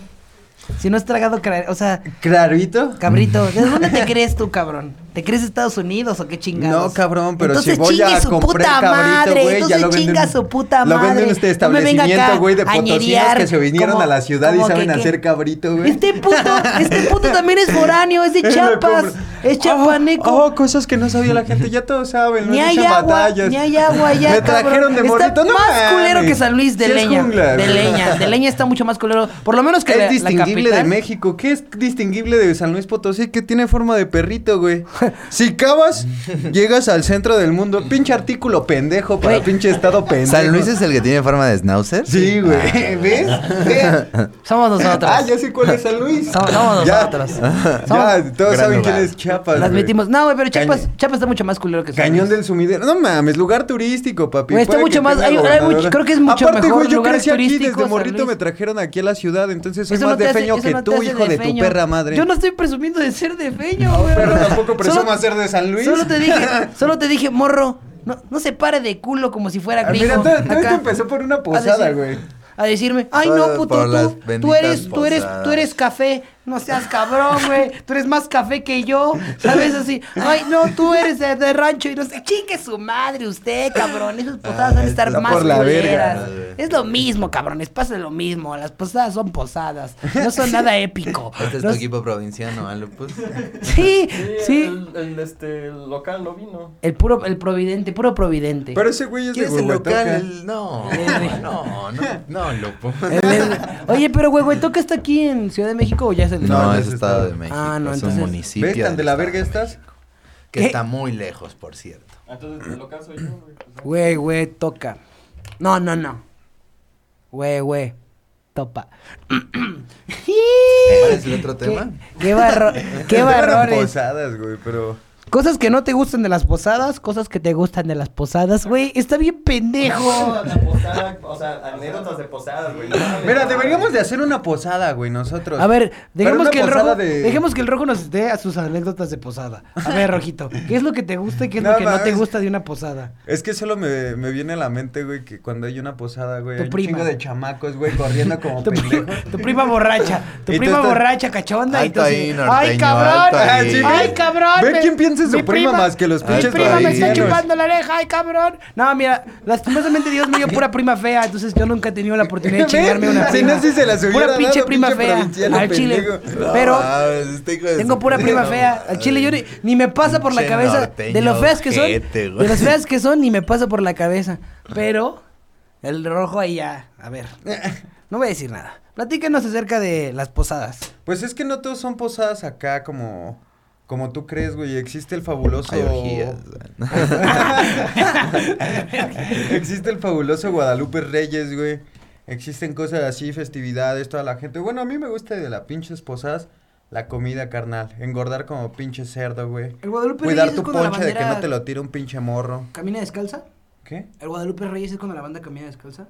Si no has tragado, o sea, ¿Clarito? cabrito, ¿de dónde te crees tú, cabrón? ¿Te crees Estados Unidos o qué chingados? No, cabrón, pero entonces si voy a su puta cabrito, madre, ya entonces lo venden. chinga su puta Lo madre. venden en este No establecimiento, güey, de a potosinos que se vinieron como- a la ciudad y saben que- hacer cabrito, güey. Este puto, este puto también es foráneo, es de Chiapas, es chapaneco. Oh, oh, cosas que no sabía la gente, ya todos saben, no Ni hay agua, batallas. ni hay agua allá, Me trajeron de morrito, Está no más mames. culero que San Luis de Sí es leña. jungla, de leña, de leña está mucho más culero. Por lo menos que ¿Qué la, es distinguible la de México? ¿Qué es distinguible de San Luis Potosí? Que tiene forma de perrito, güey. Si cavas, llegas al centro del mundo. Pinche artículo pendejo para Güey. pinche estado pendejo. ¿San Luis es el que tiene forma de schnauzer? Sí, güey. ¿Ves? Ve. Somos nosotros. Ah, ya sé cuál es San Luis. Somos, somos Ya. nosotros. Ya, Somos- todos Gran saben lugar. quién es Chiapas. Las güey. metimos. No, güey, pero Chiapas, está mucho más culero que Cañón del sumidero. No mames, lugar turístico, papi. Güey, está Puede mucho que más- tenga hay- hay gobernadora. mucho- creo que es mucho Aparte, mejor güey, yo lugares crecí aquí turísticos, desde San morrito Luis. me trajeron aquí a la ciudad, entonces soy Eso más no te de hace- feño eso que no te tú, hace hijo de tu feño. perra madre. Yo no estoy presumiendo de ser de feño, güey. Pero tampoco Solo- presumo ser de San Luis. Solo te dije, solo te dije, morro, no, no se pare de culo como si fuera Ah, gringo. Mira, todo, todo Acá. esto empezó por una A posada, decir- güey. A decirme, ay Todo no, puto, por las tú, tú benditas eres, tú eres, tú posadas. eres café, no seas cabrón, güey, tú eres más café que yo, ¿sabes? Así, ay no, tú eres de, de rancho y no sé, chingue su madre usted, cabrón, esas posadas van a estar está más por la verga. ¿no? Es lo mismo, cabrones, pasa lo mismo, las posadas son posadas, no son nada épico. Este es No tu equipo provinciano, ¿vale? Pues. Sí, Sí, sí, El, el, este, el local no vino. el puro, el providente, puro providente. Pero ese güey es de ¿Quién es el Huehuetoca. local? El- No, no, no, no, loco. El- el- Oye, pero Huehuetoca está aquí en Ciudad de México o ya es el No, No, es es Estado de. México. Ah, no, es entonces- un municipio. ¿Ves tan del de la Estado verga? México, Que ¿Qué? está muy lejos, por cierto. Entonces, el local soy yo, güey. pues, ya. Güey, güey, toca. No, no, no. Güey, güey, topa. ¿Cuál es el otro tema? Qué, qué, barro- qué Eran barrones. posadas, güey, pero... Cosas que no te gustan de las posadas, cosas que te gustan de las posadas, güey. Está bien pendejo. La posada, o sea, anécdotas de posadas, güey. Mira, deberíamos de hacer una posada, güey, nosotros. A ver, dejemos que, el rojo, de- dejemos que el rojo nos dé a sus anécdotas de posada. A ver, rojito, ¿qué es lo que te gusta y qué es No lo que no te gusta de una posada? Es que solo me, me viene a la mente, güey, que cuando hay una posada, güey, Tu hay un chingo de chamacos, güey, corriendo como Tu, tu prima borracha, tu prima borracha, cachonda. y Alto tú así, ahí, ¡Ay, norteño, cabrón! alto ahí. Sí, ¡Ay, cabrón! ve me- quién piensa su mi prima más que los Mi pinches prima me está chupando la oreja, ¡ay, cabrón! No, mira, lastimosamente Dios me dio pura prima fea, entonces yo nunca he tenido la oportunidad de chingarme una Si prima. no, si se hubiera Pura pinche prima fea al chile. Pero este tengo pura prima fea. Al chile yo ni, ni me pasa por la cabeza. De lo feas que son. De las feas que son, ni me pasa por la cabeza. Pero el rojo ahí ya. A ver. No voy a decir nada. Platícanos acerca de las posadas. Pues es que no todos son posadas acá como... Como tú crees, güey, existe el fabuloso... Hay orgías, güey. Existe el fabuloso Guadalupe Reyes, güey. Existen cosas así, festividades, toda la gente. Bueno, a mí me gusta de las pinches posadas la comida carnal. Engordar como pinche cerdo, güey. El Guadalupe Cuidar Reyes tu es cuando la ponche de que no te lo tire un pinche morro. ¿Camina descalza? ¿Qué? ¿El Guadalupe Reyes es cuando la banda camina descalza?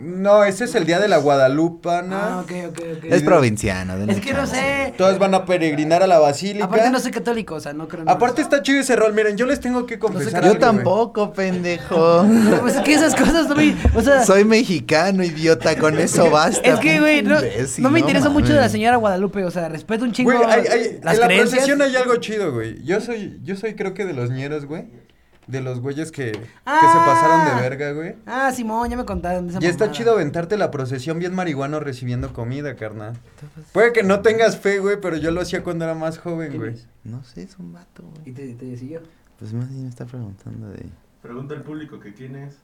No, ese es el día de la Guadalupana. Ah, ok, ok, ok. Es provinciano. denle Es que no sé. Todos van a peregrinar a la basílica. Aparte no soy católico, o sea, no creo en Aparte está chido ese rol. Miren, yo les tengo que confesar Yo algo, güey. tampoco, pendejo. Pues es que esas cosas no me... O sea, Soy mexicano, idiota, con eso basta. es que, güey, no, imbécil, no me interesa mucho de la señora Guadalupe, o sea, respeto un chingo Güey, hay, hay- las en la creencias. procesión hay algo chido, güey. Yo soy, yo soy creo que de los ñeros, güey. De los güeyes que, que Ah. se pasaron de verga, güey. Ah, Simón, ya me contaron esa Y está chido aventarte la procesión bien marihuano recibiendo comida, carnal. Puede que no tengas fe, güey, pero yo lo hacía cuando era más joven, ¿Quién güey. es? No sé, es un vato, Y güey. te, te siguió. Pues más bien me está preguntando de... Pregunta al público que quién es.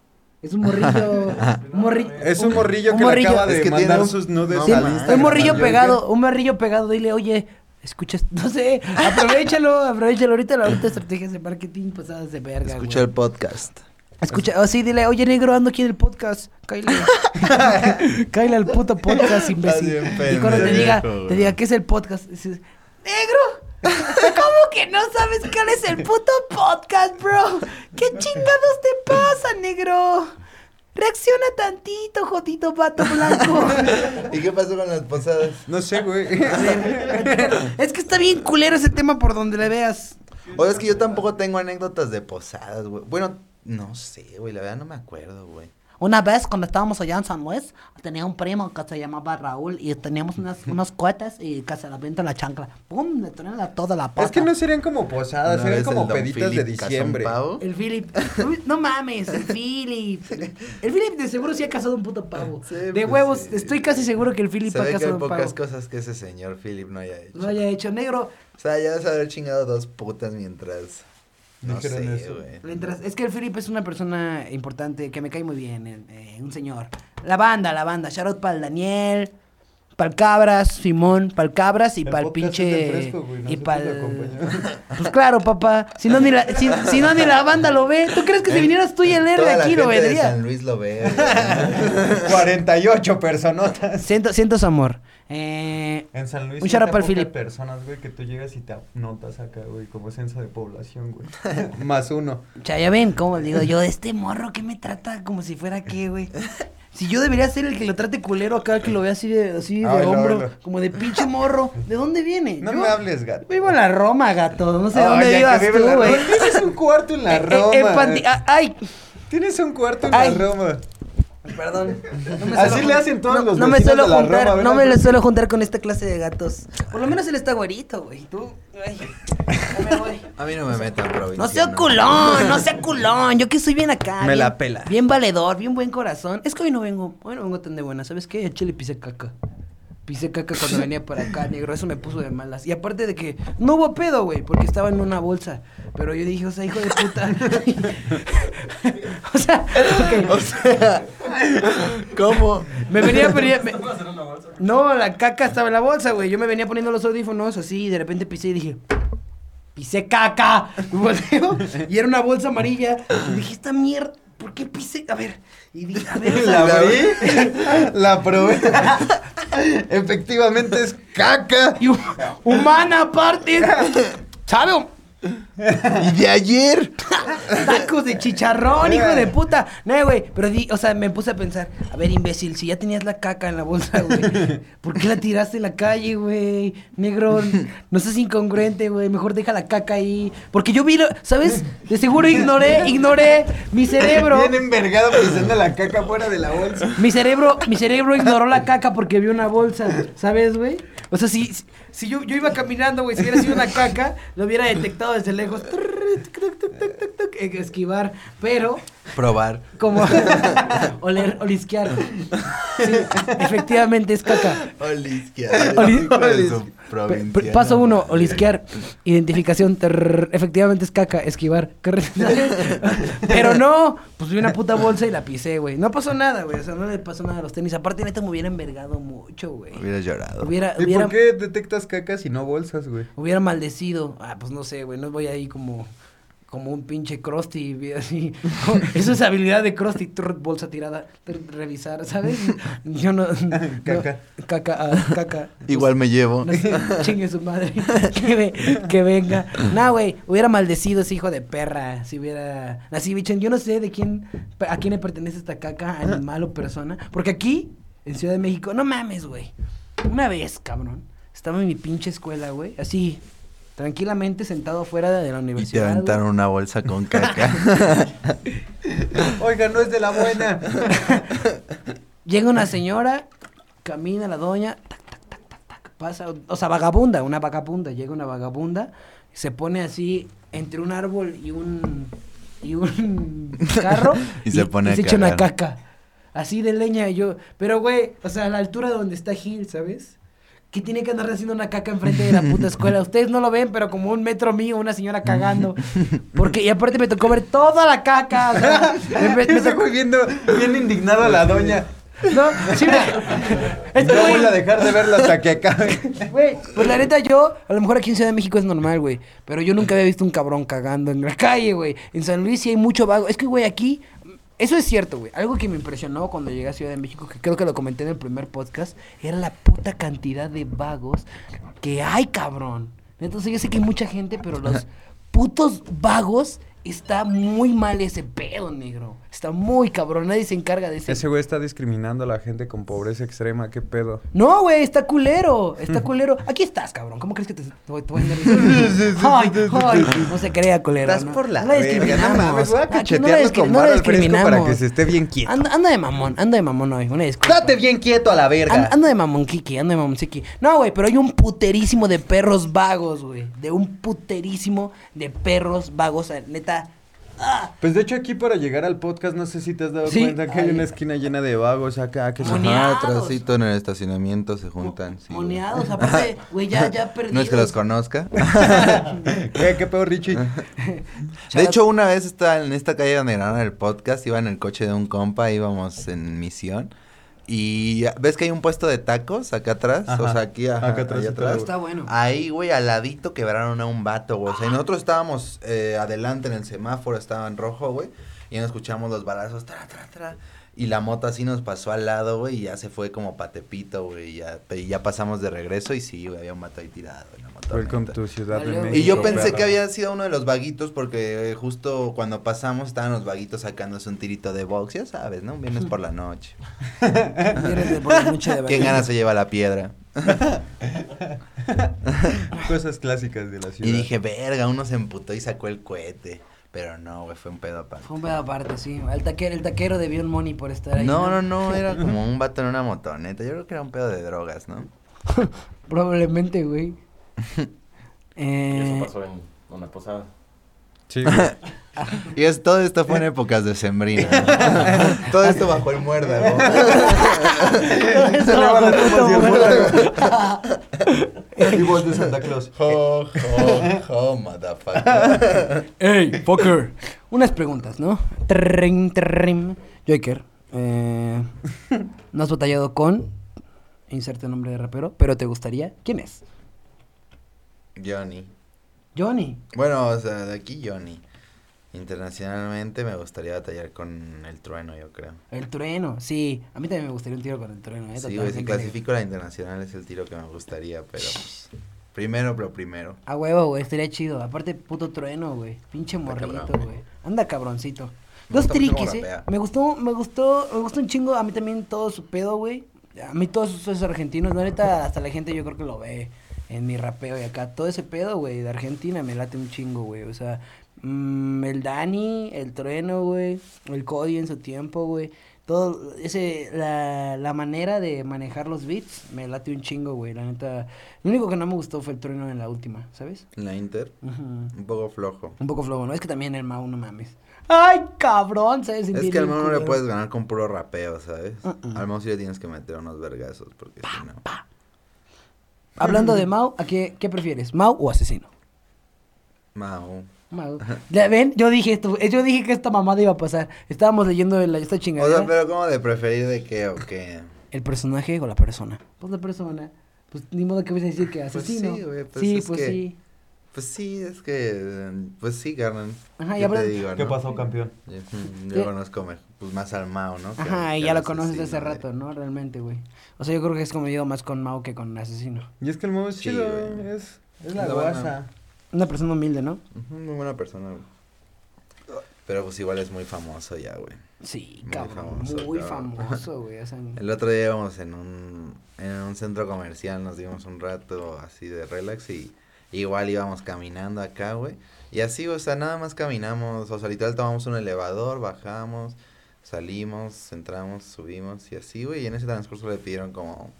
Es un morrillo. un morrillo. Es un morrillo un que morrillo. le acaba de Es que mandar un- sus nudes no Sí, al. Instagram. un morrillo pegado, un morrillo pegado, dile, oye, escuchas, no sé, aprovechalo, aprovechalo ahorita, ahorita estrategias de marketing pasadas de verga, Escucha güey. el podcast. Escucha, oh, sí, dile, oye, negro, ando aquí en el podcast, cáile. cáile al puto podcast, imbécil. Y cuando te diga, te diga, ¿qué es el podcast? Dices, negro, ¿cómo que no sabes cuál es el puto podcast, bro? ¿Qué chingados te pasa, negro? Reacciona tantito, jodito pato blanco. ¿Y qué pasó con las posadas? No sé, güey. es que está bien culero ese tema por donde le veas. Oye, es que yo tampoco tengo anécdotas de posadas, güey. Bueno, no sé, güey, la verdad no me acuerdo, güey. Una vez cuando estábamos allá en San Luis, tenía un primo que se llamaba Raúl y teníamos unas, unos cohetes y casi la avienta la chancla. ¡Pum! Le tronan la- toda la pata. Es que no serían como posadas, serían como peditas de diciembre. El Philip. No mames, el Philip. El Philip de seguro sí ha casado un puto pavo. Sí, de pues huevos, sí. estoy casi seguro que el Philip Se ha que hay casado un pocas pavo. cosas que ese señor Philip no haya hecho. No haya hecho negro. O sea, ya vas a haber chingado dos putas mientras... No Dijeron sé, eso. güey. Mientras, es que el Philip es una persona importante que me cae muy bien, eh, eh, un señor. La banda, la banda. Shout out para el Daniel, para el Cabras, Simón, para el Cabras y para el pinche. Fresco, güey, y para. Pues claro, papá. Si no, ni la, si, si no, ni la banda lo ve. ¿Tú crees que si vinieras tú y el R la aquí lo de vendría? San Luis lo ve, güey. 48 personotas. Siento, siento su amor. Eh, En San Luis Un shout para el personas, güey, que tú llegas y te notas acá, güey, como censo de población, güey. Más uno. ya, ya ven cómo digo yo, este morro que me trata como si fuera qué, güey. Si yo debería ser el que lo trate culero acá, que lo vea así de, así de Ay, hombro, como de pinche morro. ¿De dónde viene? No Yo me hables, gato. Vivo en la Roma, gato. No sé Ay, dónde vivas tú, güey. Tienes un cuarto en la Eh, eh, Roma. eh, ay, Tienes un cuarto en Ay. la Roma. Perdón. No me Así le hacen todos no, los No me suelo de la juntar, Roma, no me le suelo juntar con esta clase de gatos. Por lo menos él está güerito, güey. Tú, ay, ya me voy. A mí no me metan provincia. No sea culón, no sea culón. Yo que soy bien acá. Me bien- la pela. Bien valedor, bien buen corazón. Es que hoy no vengo, hoy no vengo tan de buena. ¿Sabes qué? Chile pisé caca. Pisé caca cuando venía para acá, negro. Eso me puso de malas. Y aparte de que no hubo pedo, güey, porque estaba en una bolsa. Pero yo dije, o sea, hijo de puta. o sea, ok. O sea, ¿cómo? Me venía poniendo. No, la caca estaba en la bolsa, güey. Yo me venía poniendo los audífonos así y de repente pisé y dije. Pisé caca. Y volteo, y era una bolsa amarilla. Y dije, esta mierda. ¿Por qué pisé? A ver. Y dije, a ver. La sea, abrí, la probé. Efectivamente es caca. y humana aparte. ¿Sabe? ¿Y de ayer? Tacos de chicharrón, hijo de puta. No, güey. Pero di, o sea, me puse a pensar, a ver, imbécil, si ya tenías la caca en la bolsa, güey, ¿por qué la tiraste en la calle, güey? Negro, no seas incongruente, güey. Mejor deja la caca ahí. Porque yo vi, lo- ¿sabes? De seguro ignoré, ignoré mi cerebro. Bien envergado pisando la caca fuera de la bolsa. Mi cerebro, mi cerebro ignoró la caca porque vio una bolsa, ¿sabes, güey? O sea, si, si yo, yo iba caminando, güey, si hubiera sido una caca, lo hubiera detectado desde lejos. Eh, Esquivar, pero Probar. como oler, olisquear. Sí, efectivamente es caca. Olisquia. Oli- Hijo de su Pe- provinciano. pe- Paso uno, olisquear. Identificación, trrr, efectivamente es caca, esquivar. Pero no, pues vi una puta bolsa y la pisé, güey. No pasó nada, güey. O sea, no le pasó nada a los tenis. Aparte, neta, me hubiera envergado mucho, güey. Hubiera llorado. Hubiera, ¿Y hubiera, por qué detectas cacas y no bolsas, güey? hubiera maldecido. Ah, pues no sé, güey. No voy ahí como. Como un pinche Krusty, y así. Eso es habilidad de Krusty, bolsa tirada, revisar, ¿sabes? Yo no... no- Caca. caca, ah, caca. Igual me llevo. No sé, chingue su madre. que, que venga. Nah, güey, hubiera maldecido ese hijo de perra. Si hubiera. Así, bicho, yo no sé de quién. A quién le pertenece esta caca, animal o persona. Porque aquí, en Ciudad de México, no mames, güey. Una vez, cabrón. Estaba en mi pinche escuela, güey. Así, tranquilamente sentado afuera de la Y te universidad. aventaron una bolsa con caca. Oiga, no es de la buena. Llega una señora, camina la doña, tac, tac, tac, tac, tac, pasa, o sea, vagabunda, una vagabunda, llega una vagabunda, se pone así entre un árbol y un y un carro Y se pone a se echa una caca. Así de leña y yo, pero güey, o sea, a la altura de donde está Gil, ¿sabes? Que tiene que andar haciendo una caca enfrente de la puta escuela. Ustedes no lo ven, pero como un metro mío, una señora cagando. Porque, y aparte me tocó ver toda la caca. o sea, me- me tocó- viendo bien indignado a la doña. no, sí, me- es que, No voy a dejar de verlo hasta que acabe. Güey, pues la neta yo, a lo mejor aquí en Ciudad de México es normal, güey. Pero yo nunca había visto un cabrón cagando en la calle, güey. En San Luis sí hay mucho vago. Es que, güey, aquí, eso es cierto, güey. Algo que me impresionó cuando llegué a Ciudad de México, que creo que lo comenté en el primer podcast, era la puta cantidad de vagos que hay, cabrón. Entonces yo sé que hay mucha gente, pero los putos vagos está muy mal ese pedo, negro. Está muy cabrón, nadie se encarga de ese Ese güey está discriminando a la gente con pobreza extrema, qué pedo. no, güey, está culero, está culero. Aquí estás, cabrón. ¿Cómo crees que te, te voy te voy a Ay, ay, no se crea, culero. Estás no. por la No la no discriminamos. mames, voy a no la cachetearlo discri- con no fresco para discriminamos. que se esté bien quieto. Anda, anda de mamón, anda de mamón hoy, una disculpa. Date bien quieto a la verga. An- anda de mamón, Kiki, anda de mamón, Kiki. No, güey, pero hay un puterísimo de perros vagos, güey. De un puterísimo de perros vagos, neta. Pues de hecho aquí para llegar al podcast no sé si te has dado Sí. cuenta que hay Ay. una esquina llena de vagos acá que. Ajá, atrásito en el estacionamiento se juntan. sí, moneados, aparte, güey, ya, ya perdidos. No es que los conozca. ¿Qué, qué pedo, Richie? De hecho, una vez estaba en esta calle donde grabaron el podcast, iba en el coche de un compa, íbamos en misión. Y ves que hay un puesto de tacos acá atrás, Ajá. o sea, aquí ajá, Acá atrás está atrás. Está bueno. Ahí, güey, al ladito quebraron a un vato, güey. O sea, y nosotros estábamos eh, adelante en el semáforo, estaba en rojo, güey. Y no escuchamos los balazos, tra, tra, tra. Y la moto así nos pasó al lado, güey, y ya se fue como patepito, güey. Y ya, y ya pasamos de regreso y sí, güey, había un vato ahí tirado en la moto. Welcome to Ciudad de México. Y yo pensé que había sido uno de los vaguitos porque eh, justo cuando pasamos estaban los vaguitos sacándose un tirito de box, ya sabes, ¿no? Un viernes por la noche. Vienes de por la noche de ¿Quién gana se lleva la piedra? Cosas clásicas de la ciudad. Y dije, verga, uno se emputó y sacó el cohete. Pero no, güey, fue un pedo aparte. Fue un pedo aparte, sí. El taquero, el taquero debió un money por estar ahí. No, no, no, era como un vato en una motoneta. Yo creo que era un pedo de drogas, ¿no? Probablemente, güey. Y Eh, eso pasó en una posada. Sí, güey. Y es, todo esto fue en épocas de sembrina. todo esto bajo el muérdago. Se le va la ropa hacia afuera. Y voz de Santa Claus. Ho, ho, ho, motherfucker. ¡Ey, fucker! Unas preguntas, ¿no? Trrrim, trrrim. Joker, eh, no has batallado con. Inserte nombre de rapero, pero te gustaría. ¿Quién es? Johnny. Johnny. Bueno, o sea, de aquí Johnny. Internacionalmente me gustaría batallar con el trueno, yo creo. El trueno, sí. A mí también me gustaría un tiro con el trueno, ¿eh? Sí, güey, si clasifico la internacional es el tiro que me gustaría, pero pues, primero, pero primero. A huevo, güey, estaría chido. Aparte, puto trueno, güey. Pinche morrito, cabrón, güey. Anda cabroncito. Me Dos triquis, eh. rapea. Me gustó, me gustó, me gustó un chingo. A mí también todo su pedo, güey. A mí todos esos argentinos, la neta, hasta la gente yo creo que lo ve en mi rapeo y acá. Todo ese pedo, güey, de Argentina me late un chingo, güey. O sea, mm, el Dani, el Trueno, güey. El Cody en su tiempo, güey. Todo ese, la, la manera de manejar los beats me late un chingo, güey. La neta, lo único que no me gustó fue el Trueno en la última, ¿sabes? La Inter, un poco flojo. Un poco flojo, ¿no? Es que también el Mau, no mames. ¡Ay, cabrón! ¿Sabes? Es que al Mau no le puedes ganar con puro rapeo, ¿sabes? Al Mau sí le tienes que meter unos vergazos, porque si no... Hablando de Mau, ¿a qué, qué prefieres? ¿Mau o asesino? Mau. Ya ven, yo dije esto, yo dije que esta mamada iba a pasar. Estábamos leyendo la, esta O chingadera. sea, pero ¿cómo de preferir de qué o qué? ¿El personaje o la persona? Pues la persona. Pues ni modo que vas a decir que Pues asesino. sí, güey, pues sí, es pues que- sí. Pues sí, es que, pues sí, carnal. Ajá, y ¿Qué aparte- te digo, ¿Qué no? pasó, campeón? Yo, yo conozco me- pues, más al Mao, ¿no? Que- Ajá, y que ya lo conoces desde hace rato, ¿no? Realmente, güey. O sea, yo creo que es como yo más con Mao que con Asesino. Y es que el modo es Sí, chido, güey. es, es la guasa. Una persona humilde, ¿no? Muy buena persona, güey. Pero pues igual es muy famoso ya, güey. Sí, Muy cabrón. famoso, muy cabrón. famoso, güey. O sea, El otro día íbamos en un, en un centro comercial, nos dimos un rato así de relax y igual íbamos caminando acá, güey. Y así, o sea, nada más caminamos, o sea, literal tomamos un elevador, bajamos, salimos, entramos, subimos y así, güey. Y en ese transcurso le pidieron como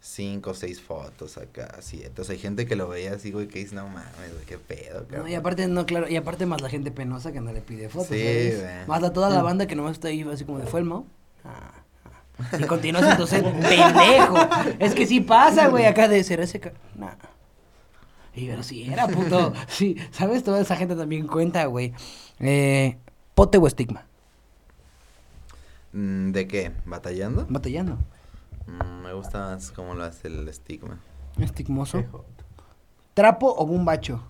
cinco o seis fotos acá, así. Entonces hay gente que lo veía así, güey, que dice, no mames, güey, qué pedo, No, cabrón. y aparte, no, claro, y aparte más la gente penosa que no le pide fotos, Sí. Más la, toda la banda que nomás está ahí así como de fue el Mao. Ah, ah. Y continúas entonces, pendejo. Es que sí pasa, güey, acá de ser ese... ca- Nah. Y pero sí era, puto. Sí, ¿sabes? Toda esa gente también cuenta, güey. Eh, pote o estigma. Mm, ¿De qué? ¿Batallando? Batallando. Mm, me gusta más cómo lo hace el estigma. Estigmoso. ¿Trapo o bombacho?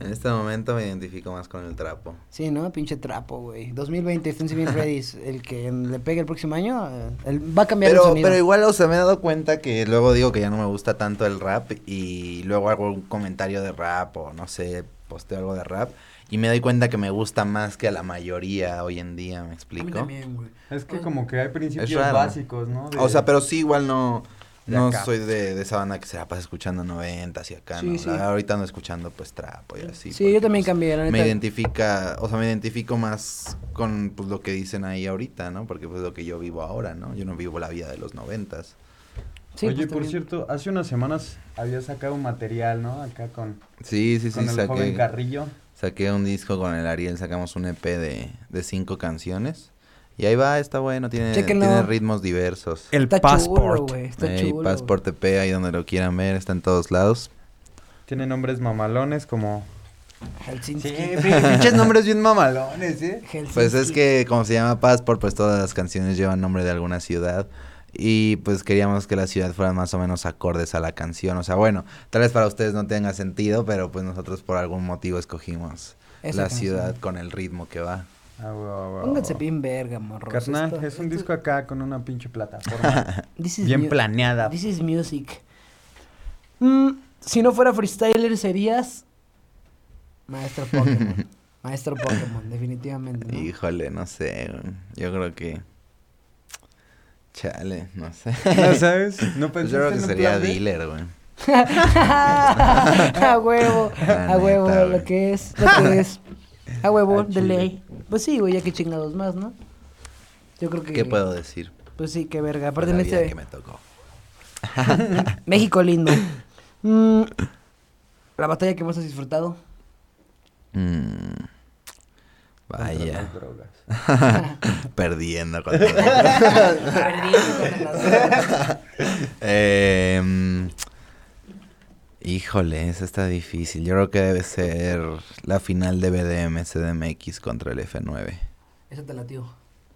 En este momento me identifico más con el trapo. Sí, ¿no? Pinche trapo, güey. 2020, esténse bien ready. El que le pegue el próximo año, eh, va a cambiar el Pero, sonido. pero igual, o sea, me he dado cuenta que luego digo que ya no me gusta tanto el rap y luego hago un comentario de rap o no sé, posteo algo de rap y me doy cuenta que me gusta más que a la mayoría hoy en día, ¿me A mí explico? también, güey. Es que como que hay principios básicos, ¿no? De- O sea, pero sí, igual no, de no acá. soy de, de esa banda que se la pasa escuchando noventas y acá, Sí, ¿no? sí. La- ahorita ando escuchando pues trapo y así. Sí, yo también pues, cambié, la me identifica, o sea, me identifico más con pues lo que dicen ahí ahorita, ¿no? Porque pues lo que yo vivo ahora, ¿no? Yo no vivo la vida de los noventas. Sí, Oye, pues, por también. cierto, hace unas semanas había sacado un material, ¿no? Acá con, Sí, sí, sí, con el joven Carrillo. Saqué un disco con el Ariel, sacamos un EP de, de cinco canciones. Y ahí va, está bueno, tiene, tiene ritmos diversos. El Está chulo, güey. Está Ey, chulo. Passport EP, ahí donde lo quieran ver, está en todos lados. Tiene nombres mamalones como... Helsinki. Sí, pinches nombres bien mamalones, ¿eh? Helsinki. Pues es que como se llama Passport, pues todas las canciones llevan nombre de alguna ciudad. Y pues queríamos que la ciudad fueran más o menos acordes a la canción. O sea, bueno, tal vez para ustedes no tenga sentido, pero pues nosotros por algún motivo escogimos Esa la canción. ciudad con el ritmo que va. Ah, Pónganse bien verga, morros. Carnal, Esto- es un esto- disco acá con una pinche plataforma This is bien planeada. This is music. Mm, si no fuera freestyler, serías. Maestro Pokémon. Maestro Pokémon, definitivamente. ¿no? Híjole, no sé. Yo creo que... Chale, no sé. ¿No sabes? ¿No pensaste yo creo que en sería dealer, güey. a huevo, La a huevo, neta, lo güey. que es, lo que es. A huevo, Al de chile. ley. Pues sí, güey, ya que chingados más, ¿no? Yo creo que. ¿Qué puedo decir? Pues sí, qué verga. Aparte de en la vida este. que me tocó. México lindo. Mm, la batalla que más has disfrutado. Mm, Vaya. las drogas. Perdiendo contra Perdiendo contra las drogas. Eh, mm, híjole, esa está difícil. Yo creo que debe ser la final de BDM CDMX contra el F9. Esa te latió.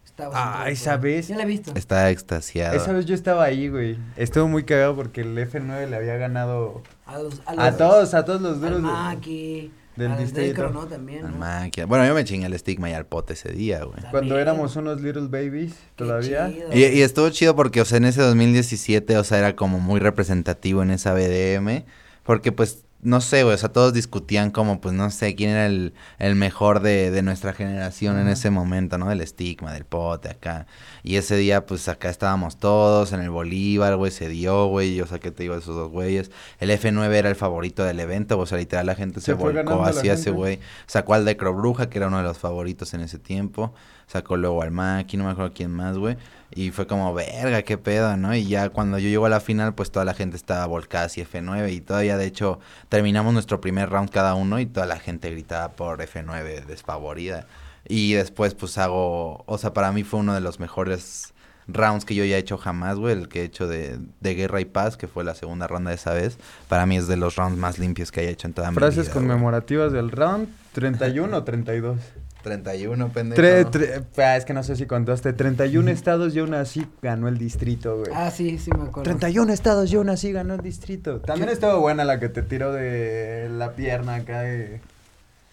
Está Ah, esa buena. vez. Ya la he visto. Está extasiado. Esa vez yo estaba ahí, güey. Estuvo muy cagado porque el F9 le había ganado A, los, a los- todos, a todos los Al duros. de- Maki. Del al distrito. Necro, ¿no? También. Al ¿no? máquina. Bueno, yo me chingué el estigma y al pote ese día, güey. Cuando éramos unos little babies, todavía. Y, y estuvo chido porque, o sea, en ese 2017, o sea, era como muy representativo en esa BDM. Porque, pues, no sé, güey, o sea, todos discutían como, pues, no sé, quién era el, el mejor de, de nuestra generación en ese momento, ¿no? Del estigma, del pote, acá. Y ese día, pues, acá estábamos todos en el Bolívar, güey, se dio, güey. Yo saqué, te digo, esos dos güeyes. El F9 era el favorito del evento, o sea, literal, la gente se, volcó hacia ese güey. Sacó al Decro Bruja, que era uno de los favoritos en ese tiempo. Sacó luego al Maki, no me acuerdo quién más, güey. Y fue como, verga, qué pedo, ¿no? Y ya cuando yo llego a la final, pues toda la gente estaba volcada hacia F9. Y todavía, de hecho, terminamos nuestro primer round cada uno y toda la gente gritaba por F9 desfavorida. Y después, pues hago, o sea, para mí fue uno de los mejores rounds que yo ya he hecho jamás, güey. El que he hecho de, de Guerra y Paz, que fue la segunda ronda de esa vez. Para mí es de los rounds más limpios que haya hecho en toda mi vida. Frases güey. conmemorativas del round 31 o 32. 31, pendejo. Tre- tre- ah, es que no sé si contaste. 31 estados y aún así ganó el distrito, güey. Ah, sí, sí me acuerdo. 31 estados y aún así ganó el distrito. También estuvo buena la que te tiró de la pierna acá de,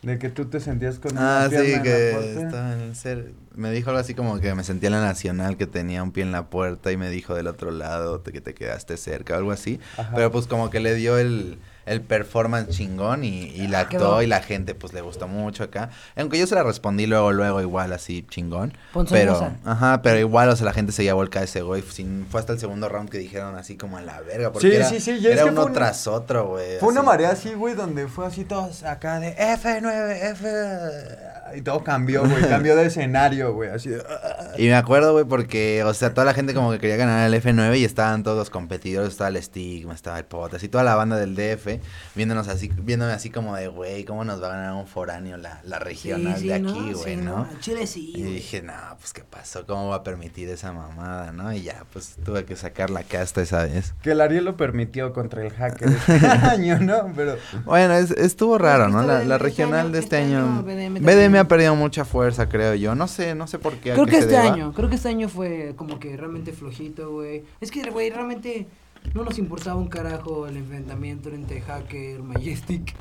de que tú te sentías con una Ah, pierna sí, en la que puerta. estaba en el ser... Me dijo algo así como que me sentía en la nacional, que tenía un pie en la puerta y me dijo del otro lado que te quedaste cerca, algo así. Ajá. Pero pues como que le dio el, el performance chingón y, y la actuó Quedó. y la gente pues le gustó mucho acá. Aunque yo se la respondí luego, luego igual así chingón. Pero, Ponzoñosa. ajá, pero igual, o sea, la gente seguía volcada ese güey. Sin, fue hasta el segundo round que dijeron así como a la verga. Porque Sí, era, sí, sí, y era uno un- tras otro, güey. Fue una marea así, güey, donde fue así todos acá de F9, F. Y todo cambió, güey. cambió de escenario, güey. Así de. "Ah". Y me acuerdo, güey, porque, o sea, toda la gente como que quería ganar el F9 y estaban todos los competidores, estaba el Stigma, estaba el Potas y toda la banda del DF viéndonos así, viéndome así como de, güey, ¿cómo nos va a ganar un foráneo la, la regional Sí, sí, de aquí, ¿no? güey, Sí, no? Chile sí. Y dije, no, pues qué pasó, ¿cómo va a permitir esa mamada, no? Y ya, pues tuve que sacar la casta esa vez. Que el Ariel lo permitió contra el hacker este año, ¿no? Pero. Bueno, es- estuvo raro, ¿no? La, la este regional de este año, año BDM Ha perdido mucha fuerza, creo yo. No sé, no sé por qué. Creo que este deba. año, creo que este año fue como que realmente flojito, güey. Es que, güey, realmente no nos importaba un carajo el enfrentamiento entre Hacker, Majestic,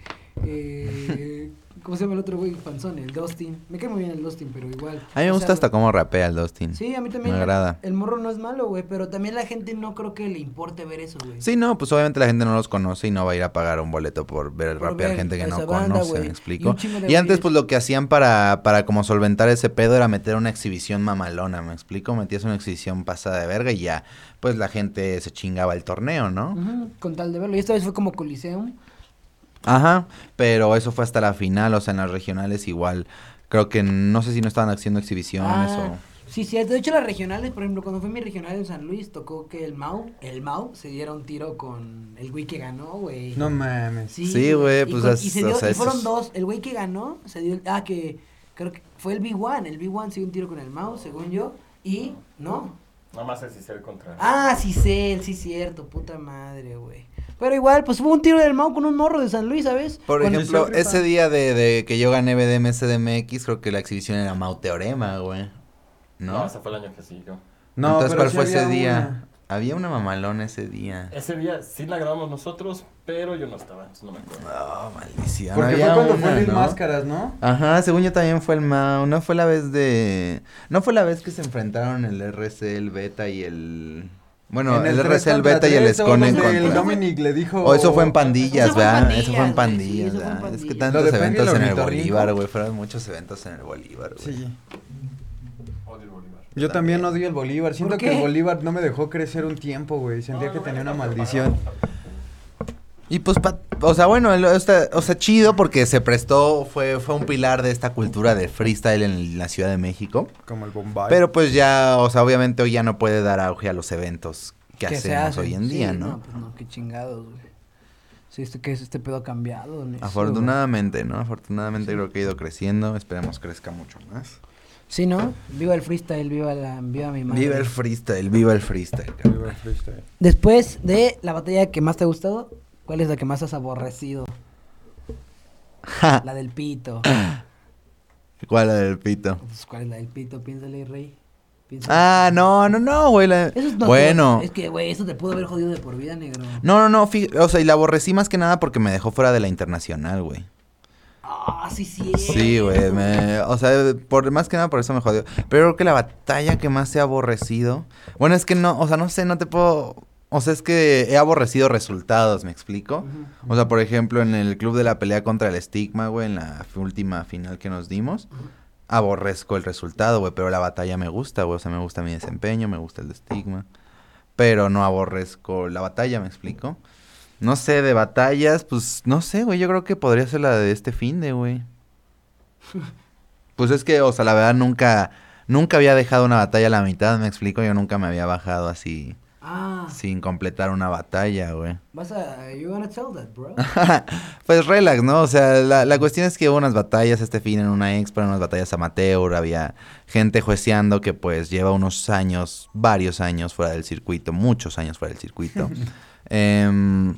eh, ¿cómo se llama el otro güey? Panzón, el Dustin. Me cae muy bien el Dustin, pero igual. A mí me gusta sea, hasta cómo rapea el Dustin. Sí, a mí también. Me agrada. El morro no es malo, güey, pero también la gente no creo que le importe ver eso, güey. Sí, no, pues obviamente la gente no los conoce y no va a ir a pagar un boleto por ver Por rapear ver gente que no banda, conoce, me explico. Y, antes pues lo que hacían para, para como solventar ese pedo era meter una exhibición mamalona, me explico, metías una exhibición pasada de verga y ya, pues la gente se chingaba el torneo, ¿no? Con tal de verlo. Y esta vez fue como Coliseum. Ajá, pero eso fue hasta la final, o sea, en las regionales igual, creo que no sé si no estaban haciendo exhibiciones Ah, o... Sí, cierto. De hecho, las regionales, por ejemplo, cuando fue mi regional en San Luis, tocó que el Mau, el Mau, se diera un tiro con el güey que ganó, güey. No mames. Sí, güey, Y pues, con- as- y, se o dio- sea, y fueron es- dos. El güey que ganó se dio. Ah, que creo que fue el B1. El B1 se dio un tiro con el Mau, según yo. Y no. Nada más el Cicel contra. Ah, sí sé, sí, cierto. Puta madre, güey. Pero igual, pues hubo un tiro del Mau con un morro de San Luis, ¿sabes? Por Cuando- ejemplo, ese día de, de que yo gané BDM SDMX, creo que la exhibición era Mau Teorema, güey. No, ¿No? ese fue el año que siguió. No, Entonces, pero ¿cuál fue ese día? una. Había una mamalona ese día. Ese día sí la grabamos nosotros, pero yo no estaba, entonces no me acuerdo. Oh, maldición. Porque Había fue cuando una, fue Luis ¿no? Máscaras, ¿no? Ajá, según yo también fue el Mau. No fue la vez de. No fue la vez que se enfrentaron el RC, el Beta y el. Bueno, En el, RC, el contra Beta y el Scone en donde El contra. Dominic le dijo. O eso fue en pandillas, ¿verdad? Eso fue en pandillas, sí, ¿verdad? Es que tantos eventos en el. Bolívar, güey. Fueron muchos eventos en el Bolívar, güey. Sí. Odio el Bolívar. Yo también odio el Bolívar. Siento ¿Por que el? Bolívar no me dejó crecer un tiempo, güey. Sentía No, que tenía no, una maldición. no, no, no. Y pues, pa- o sea, bueno, el- o sea, o sea, chido porque se prestó, fue, fue un pilar de esta cultura de freestyle en la Ciudad de México. Como el Bombay. Pero pues ya, o sea, obviamente hoy ya no puede dar auge a los eventos que, hacemos hacen. hoy en Sí, día, ¿no? pues no, qué chingados, güey. Sí, este, que es este pedo ha cambiado. Afortunadamente, ¿no? Afortunadamente creo que ha ido creciendo, esperemos crezca mucho más. Sí, ¿no? Viva el freestyle, viva la, viva mi madre. Viva el freestyle, viva el freestyle. Viva el freestyle. Después de la batalla que más te ha gustado, ¿cuál es la que más has aborrecido? La del pito. ¿Cuál es la del pito? Pues, ¿Cuál es la del pito? Piénsale, rey. Piénsale. Ah, no, no, no, güey. la- Eso es no- bueno. Es que, güey, eso te pudo haber jodido de por vida, negro. No, no, no, fí- o sea, y la aborrecí más que nada porque me dejó fuera de la internacional, güey. Ah, sí, sí. Sí, güey, me- o sea, por más que nada por eso me jodió. Pero creo que la batalla que más he aborrecido, bueno, es que no, o sea, no sé, no te puedo, o sea, es que he aborrecido resultados, ¿me explico? O sea, por ejemplo, en el club de la pelea contra el estigma, güey, en la última final que nos dimos, aborrezco el resultado, güey, pero la batalla me gusta, güey, o sea, me gusta mi desempeño, me gusta el de estigma, pero no aborrezco la batalla, ¿me explico? No sé, de batallas, pues, no sé, güey, yo creo que podría ser la de este fin de, güey. Pues es que, o sea, la verdad nunca, nunca había dejado una batalla a la mitad, me explico, yo nunca me había bajado así, Ah, sin completar una batalla, güey. vas a. You wanna tell that, bro? pues relax, ¿no? O sea, la, la cuestión es que hubo unas batallas este fin en una expo, unas batallas amateur, había gente jueceando que pues lleva unos años, varios años fuera del circuito, muchos años fuera del circuito. Em,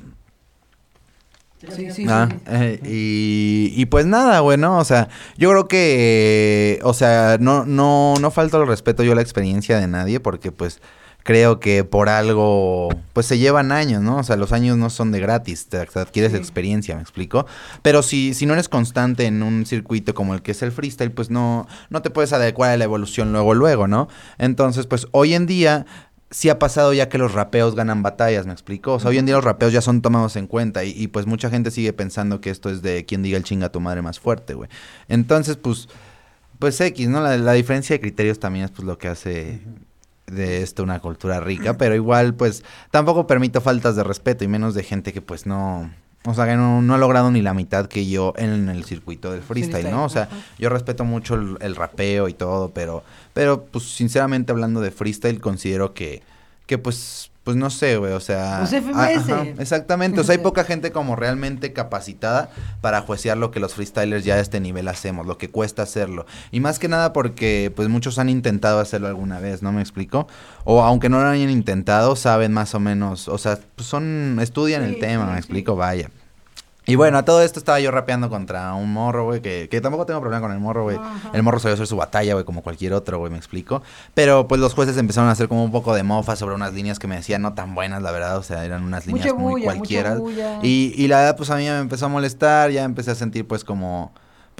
Sí, sí, Ah, sí. eh, y, y pues nada, güey, ¿no? O sea, yo creo que, o sea, no, no, no falta el respeto yo a la experiencia de nadie porque pues creo que por algo, pues se llevan años, ¿no? O sea, los años no son de gratis, te, adquieres Sí. experiencia, ¿me explico? Pero si, si no eres constante en un circuito como el que es el freestyle, pues no, no te puedes adecuar a la evolución luego, luego, ¿no? Entonces, pues hoy en día sí ha pasado ya que los rapeos ganan batallas, ¿me explico? O sea, hoy en día los rapeos ya son tomados en cuenta y, y, pues mucha gente sigue pensando que esto es de quien diga el chinga a tu madre más fuerte, güey. Entonces, pues, pues X, ¿no? La, la diferencia de criterios también es pues lo que hace de esto una cultura rica, pero igual pues tampoco permito faltas de respeto y menos de gente que pues no... O sea, que no, no ha logrado ni la mitad que yo en el circuito del freestyle, ¿no? O sea, yo respeto mucho el, el rapeo y todo, pero, pero pues sinceramente hablando de freestyle considero que, que pues, pues no sé, güey, o sea... Pues FMS. ajá, exactamente, o sea, hay poca gente como realmente capacitada para juecear lo que los freestylers ya a este nivel hacemos, lo que cuesta hacerlo. Y más que nada porque pues muchos han intentado hacerlo alguna vez, ¿no me explico? O aunque no lo hayan intentado, saben más o menos, o sea, pues son, estudian el tema, sí, me sí. explico, vaya. Y bueno, a todo esto estaba yo rapeando contra un morro, güey, que, que tampoco tengo problema con el morro, güey. El morro sabe hacer su batalla, güey, como cualquier otro, güey, me explico. Pero pues los jueces empezaron a hacer como un poco de mofa sobre unas líneas que me decían no tan buenas, la verdad, o sea, eran unas líneas Mucha muy bulla, cualquiera. Y, y la verdad, pues a mí me empezó a molestar, ya empecé a sentir pues como,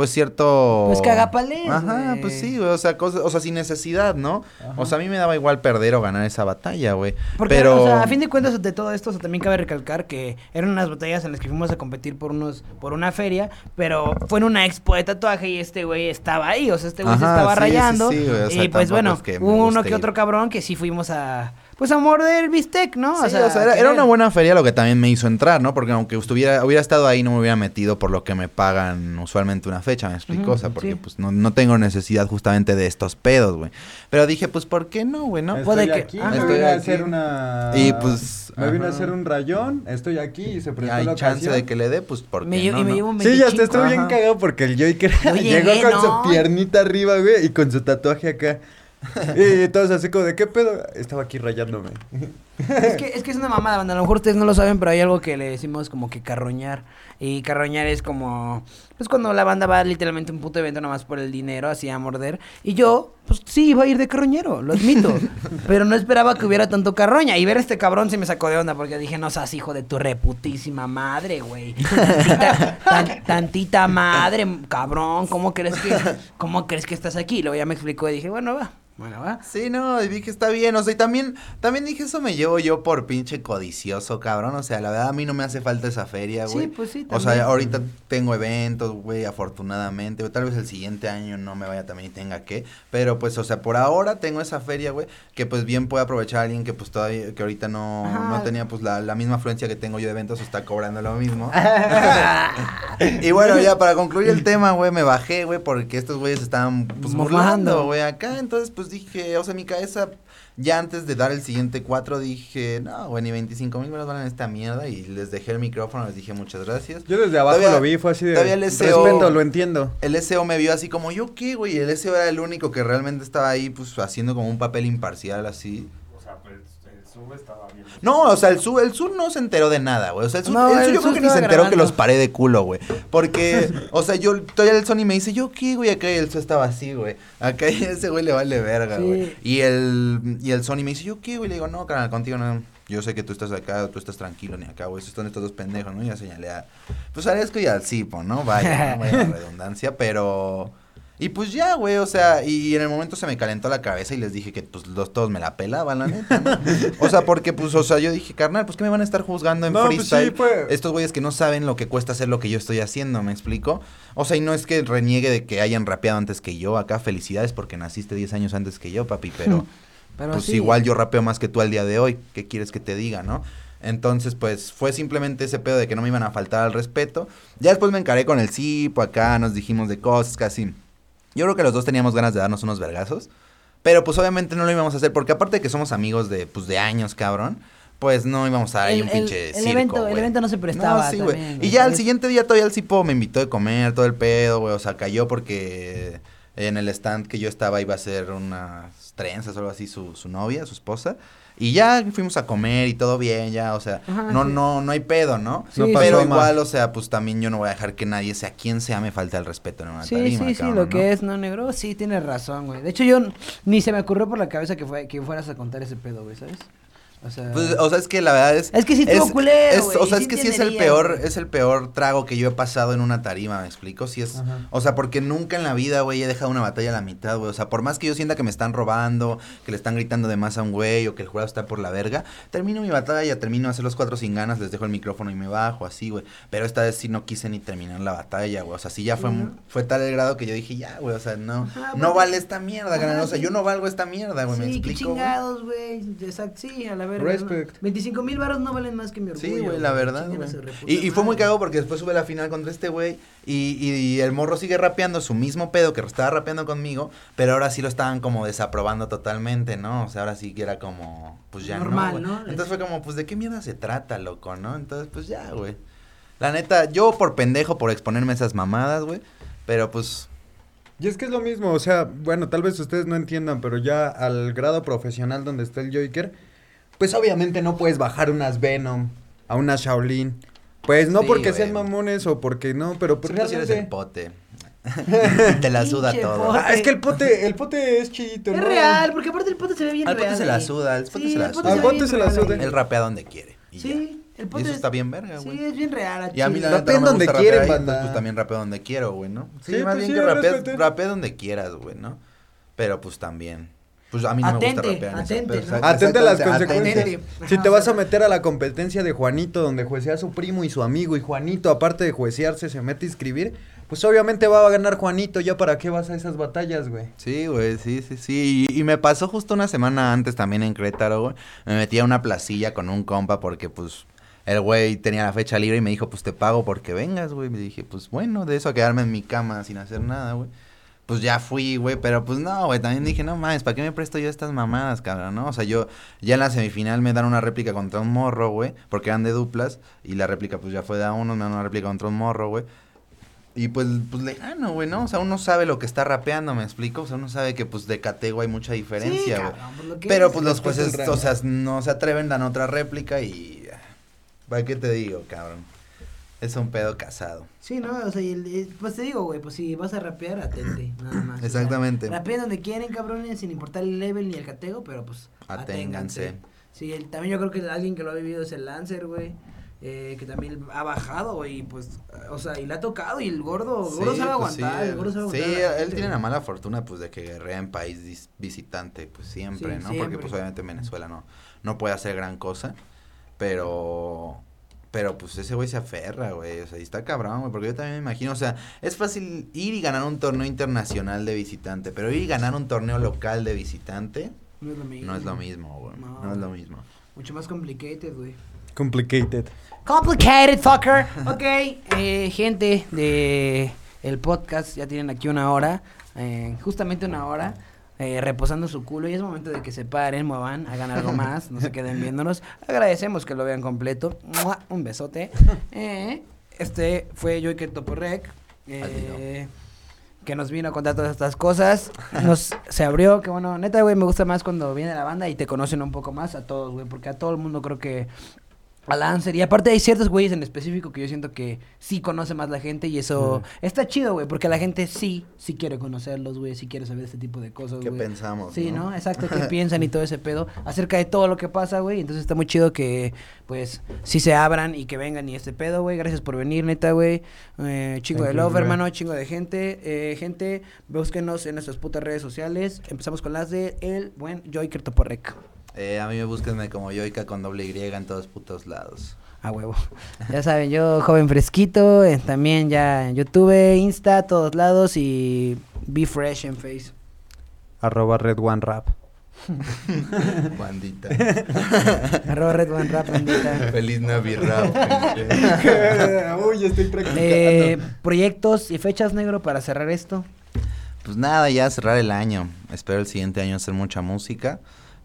pues cierto... Pues cagapalés, Ajá, pues sí, güey, o sea, cosas, o sea, sin necesidad, ¿no? O sea, a mí me daba igual perder o ganar esa batalla, güey. Porque, Pero... o sea, a fin de cuentas de todo esto, o sea, también cabe recalcar que eran unas batallas en las que fuimos a competir por unos, por una feria, pero fue en una expo de tatuaje y este güey estaba ahí, o sea, este güey se estaba sí, sí, rayando. sí, güey, o sea, y pues bueno, es que me hubo uno que ir. otro cabrón que sí fuimos a, pues a morder bistec, ¿no? Sí, o sea, era, una buena feria lo que también me hizo entrar, ¿no? Porque aunque estuviera, hubiera estado ahí, no me hubiera metido por lo que me pagan usualmente una fecha, ¿me explico? Ujú, o sea, porque sí. pues no, no tengo necesidad justamente de estos pedos, güey. Pero dije, pues, ¿por qué no, güey, no? Puede que- aquí, Ajá. me Estoy vine a hacer una... Y, pues, Me vine a hacer un rayón, estoy aquí y se prestó Hay la chance ocasión. de que le dé, pues, ¿por qué Me no, y me no? llevo un Sí, ya hasta 25. estuvo bien cagado porque el Joker Yo llegó con ¿no? su piernita arriba, güey, y con su tatuaje acá. y todos así como, ¿de qué pedo? Estaba aquí rayándome. Es que, es que es una mamada, banda. A lo mejor ustedes no lo saben, pero hay algo que le decimos como que carroñar. Y carroñar es como. Pues cuando la banda va literalmente a un puto evento nomás por el dinero, así a morder. Y yo, pues sí, iba a ir de carroñero, lo admito. pero no esperaba que hubiera tanto carroña. Y ver a este cabrón se me sacó de onda porque dije, no seas hijo de tu reputísima madre, güey. Tantita, tan- tantita madre, cabrón. ¿Cómo crees que, cómo crees que estás aquí? Luego ya me explicó y dije, bueno, va. Bueno, va. Sí, no, y dije, está bien, o sea, y también, también dije, eso me llevo yo por pinche codicioso, cabrón, o sea, la verdad a mí no me hace falta esa feria, Sí, güey. pues sí, O también. sea, ahorita tengo eventos, güey, afortunadamente, o tal vez el siguiente año no me vaya también y tenga que, pero pues, o sea, por ahora tengo esa feria, güey, que pues bien puede aprovechar a alguien que pues todavía, que ahorita no, no tenía pues la, la misma afluencia que tengo yo de eventos, está cobrando lo mismo. y bueno, ya para concluir el tema, güey, me bajé, güey, porque estos güeyes estaban pues burlando, güey, acá, entonces pues dije, o sea, mi cabeza, ya antes de dar el siguiente cuatro, dije, no, güey, ni 25 mil me valen esta mierda, y les dejé el micrófono, les dije muchas gracias. Yo desde abajo Todavía- lo vi, fue así de... todavía el SEO Respeto, lo entiendo. El SEO me vio así como, ¿yo qué, güey? El SEO era el único que realmente estaba ahí, pues, haciendo como un papel imparcial, así. O sea, pues el sub estaba bien. No, o sea, el Su, el Sur no se enteró de nada, güey. O sea, el Sur, No, el Sur el yo creo que ni se enteró que los paré de culo, güey. Porque, o sea, yo, todavía el Sony me dice, ¿yo qué, güey? Acá el Sur estaba así, güey. Acá ese güey le vale verga, Sí. güey. Y el, y el Sony me dice, ¿yo qué, güey? Le digo, no, carnal, contigo no. Yo sé que tú estás acá, tú estás tranquilo, ni acá, güey. Están estos dos pendejos, ¿no? Y ya señalé a, pues a Aresco y al Cipo, ¿no? Vaya, no vaya la redundancia, pero... Y pues ya, güey, o sea, y en el momento se me calentó la cabeza y les dije que pues los todos me la pelaban, la neta, ¿no? O sea, porque pues, o sea, yo dije, carnal, pues que me van a estar juzgando en No, pues, freestyle. sí, Estos güeyes que no saben lo que cuesta hacer lo que yo estoy haciendo, ¿me explico? O sea, y no es que reniegue de que hayan rapeado antes que yo acá, felicidades porque naciste 10 años antes que yo, papi, pero Pero pues sí. igual yo rapeo más que tú al día de hoy. ¿Qué quieres que te diga, no? Entonces, pues, fue simplemente ese pedo de que no me iban a faltar al respeto. Ya después me encaré con el Cipo acá, nos dijimos de cosas casi. Yo creo que los dos teníamos ganas de darnos unos vergazos. Pero pues obviamente no lo íbamos a hacer, porque aparte de que somos amigos de, pues, de años, cabrón. Pues no íbamos a dar ahí El- un pinche el circo, evento- el evento no se prestaba sí, también, Y ya al siguiente día todavía el Cipo me invitó de comer, todo el pedo, güey. O sea, cayó porque En el stand que yo estaba iba a ser unas trenzas o algo así su, su novia, su esposa. Y ya fuimos a comer y todo bien, ya, o sea, Ajá, no, sí. no, no hay pedo, ¿no? Sí, Pero sí. igual, o sea, pues también yo no voy a dejar que nadie, sea quien sea, me falte el respeto en una Sí, tarima, sí, sí, lo ¿no? que es, ¿no, negro? Sí, tienes razón, güey. De hecho, yo ni se me ocurrió por la cabeza que, fue, que fueras a contar ese pedo, güey, ¿sabes? O sea... Pues, o sea, es que la verdad es... Es que sí estuvo culero, es- O sea, sí es que sí es el peor, es el peor trago que yo he pasado en una tarima, ¿me explico? Sí es... Ajá. O sea, porque nunca en la vida, güey, he dejado una batalla a la mitad, güey. O sea, por más que yo sienta que me están robando, que le están gritando de más a un güey o que el jurado está por la verga, termino mi batalla, termino de hacer los cuatro sin ganas, les dejo el micrófono y me bajo, así, güey. Pero esta vez sí no quise ni terminar la batalla, güey. O sea, sí ya fue, fue tal el grado que yo dije, ya, güey, o sea, no, Ajá, no vale esta mierda, Ajá. O sea, yo no valgo esta mierda, güey, ¿me sí, qué explico? güey? chingados, güey. Exacto, sí, a la verga. Respect. ¿no? 25 mil baros no valen más que mi orgullo. Sí, güey, la verdad, güey. Y, y fue muy cagado porque después sube la final contra este güey y, y- y el morro sigue rapeando su mismo pedo que estaba rapeando conmigo, pero ahora sí lo estaban como desaprobando totalmente, ¿no? O sea, ahora sí que era como, pues ya Normal. ¿no? Entonces fue como, pues, ¿de qué mierda se trata, loco, no? Entonces, pues ya, güey. La neta, yo por pendejo, por exponerme a esas mamadas, güey, pero pues... Y es que es lo mismo, o sea, bueno, tal vez ustedes no entiendan, pero ya al grado profesional donde está el Joker, pues obviamente no puedes bajar unas Venom a unas Shaolin. Pues no Sí, porque güey. sean mamones o porque no, pero pues Pues, tú sí eres el realmente... pote. Te la suda Pinche todo. pote. Ah, es que el pote, el pote es chillito, Es ¿no? real, porque aparte el pote se ve bien Al pote real. se la suda, al pote Sí, se la el suda. pote Al pote se la suda. Él rapea donde quiere. y ya. Sí, el Y pote eso es- está bien verga, güey. Sí, es bien real. a Y a mí la Rapeen neta no me donde rapear, banda. entonces, pues también rapeo donde quiero, güey, ¿no? Sí, Sí, más pues bien sí, que respeten. rapea donde quieras, güey, ¿no? Pero pues también. Pues a mí no me gusta rapear. atente, pero, ¿no? exacto, Atente a las consecuencias. atente. Si te vas a meter a la competencia de Juanito, donde juecea su primo y su amigo, y Juanito, aparte de juecearse, se mete a inscribir, pues obviamente va a ganar Juanito, ya para qué vas a esas batallas, güey. Sí, güey, sí, sí, sí. Y, y me pasó justo una semana antes también en Querétaro, güey. Me metí a una placilla con un compa porque, pues, el güey tenía la fecha libre y me dijo, pues, te pago porque vengas, güey. Me dije, pues, bueno, de eso a quedarme en mi cama sin hacer nada, güey. Pues ya fui, güey, pero pues no, güey, también dije, no mames, ¿para qué me presto yo estas mamadas, cabrón, no? O sea, yo ya en la semifinal me dan una réplica contra un morro, güey, porque eran de duplas, y la réplica pues ya fue de a uno, me dan una réplica contra un morro, güey. Y pues, pues le gano, güey, ¿no? O sea, uno sabe lo que está rapeando, ¿me explico? O sea, uno sabe que pues de catego hay mucha diferencia, güey. cabrón, que Pero es. pues los jueces, o sea, no se atreven, dan otra réplica y... ¿Para qué te digo, cabrón? Es un pedo casado. Sí, no, o sea, y el- el- pues te digo, güey, pues si vas a rapear, atente, nada más. o sea, Exactamente. rapeen donde quieren, cabrones, sin importar el level ni el catego, pero pues Aténganse. aténganse. Sí, el- también yo creo que alguien que lo ha vivido es el Lancer, güey. Eh, que también ha bajado, güey, y pues, o sea, y le ha tocado, y el gordo, el gordo Sí, sabe pues, sí, aguantar, el gordo sabe Sí, aguantar. la él tiene la mala fortuna, pues, de que guerrea en país dis- visitante, pues, siempre, Sí, ¿no? siempre. Porque, pues, obviamente en Venezuela no, no puede hacer gran cosa, pero... Pero, pues, ese güey se aferra, güey, o sea, y está cabrón, güey, porque yo también me imagino, o sea, es fácil ir y ganar un torneo internacional de visitante, pero ir y ganar un torneo local de visitante No es lo mismo. no es lo mismo, güey, No. no, es lo mismo. Mucho más complicated, güey. Complicated. Complicated, fucker. Ok, eh, gente de el podcast, ya tienen aquí una hora, eh, justamente una hora, eh, reposando su culo y es momento de que se paren, muevan, hagan algo más, no se queden viéndonos. Agradecemos que lo vean completo. ¡Mua! Un besote. Eh, este fue Joyker Toporrec. Eh, que nos vino a contar todas estas cosas. Nos se abrió, que bueno, neta, güey, me gusta más cuando viene la banda y te conocen un poco más a todos, güey, porque a todo el mundo creo que a Lancer. Y aparte hay ciertos güeyes en específico que yo siento que sí conoce más la gente y eso está chido, güey, porque la gente sí, sí quiere conocerlos, güey, sí quiere saber este tipo de cosas, ¿Qué güey. pensamos, Sí, no? ¿no? Exacto, qué piensan y todo ese pedo acerca de todo lo que pasa, güey. Entonces está muy chido que, pues, sí se abran y que vengan y este pedo, güey. Gracias por venir, neta, güey. Eh, chingo Thank de you, love, güey. hermano, chingo de gente. Eh, gente, búsquenos en nuestras putas redes sociales. Empezamos con las de el buen Joyker Toporrec. Eh, a mí me búsquenme como Yoika con doble Y en todos putos lados. A huevo. Ya saben, yo joven fresquito, eh, también ya en YouTube, Insta, todos lados y Be Fresh en Face. Arroba Red One Rap. Bandita. Arroba Red One Rap, bandita. Feliz Navidad. Uy, estoy practicando. Eh, proyectos y fechas, negro, para cerrar esto. Pues nada, ya cerrar el año. Espero el siguiente año hacer mucha música.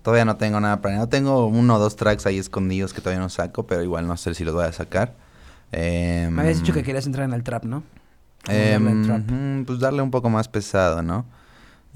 Todavía no tengo nada planeado. Tengo uno o dos tracks ahí escondidos que todavía no saco, pero igual no sé si los voy a sacar. Eh, Me habías dicho que querías entrar en el trap, ¿no? Em, al trap. pues darle un poco más pesado, ¿no?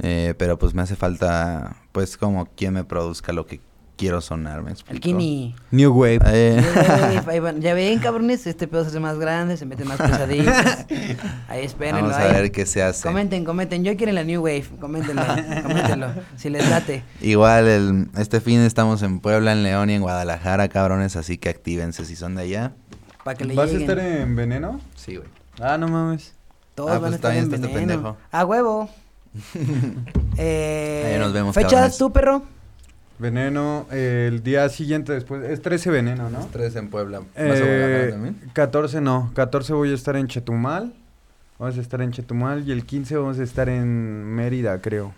Eh, pero pues me hace falta, pues como quien me produzca lo que quiero sonar, ¿me explico? El Kini. New Wave. Eh, Ey, ahí van. Ya ven, cabrones, este pedo se hace más grande, se mete más pesadillos. Ahí espérenlo. vamos a ahí. ver qué se hace. Comenten, comenten. Yo quiero en la New Wave. Coméntenlo, coméntenlo. Si les late. Igual, el, este fin estamos en Puebla, en León y en Guadalajara, cabrones, así que actívense si son de allá. Para que le ¿Vas lleguen. a estar en Veneno? Sí, güey. Ah, no mames. Todos Ah, van pues a estar también en está este veneno. pendejo. A huevo. eh, Ahí nos vemos, ¿Fechas cabrones. tú, perro? Veneno, eh, el día siguiente después. Es 13 Veneno, ¿no? Tres en Puebla. ¿Vas a Eh, Guadalajara también? 14 no. 14 voy a estar en Chetumal. Vamos a estar en Chetumal. Y el 15 vamos a estar en Mérida, creo.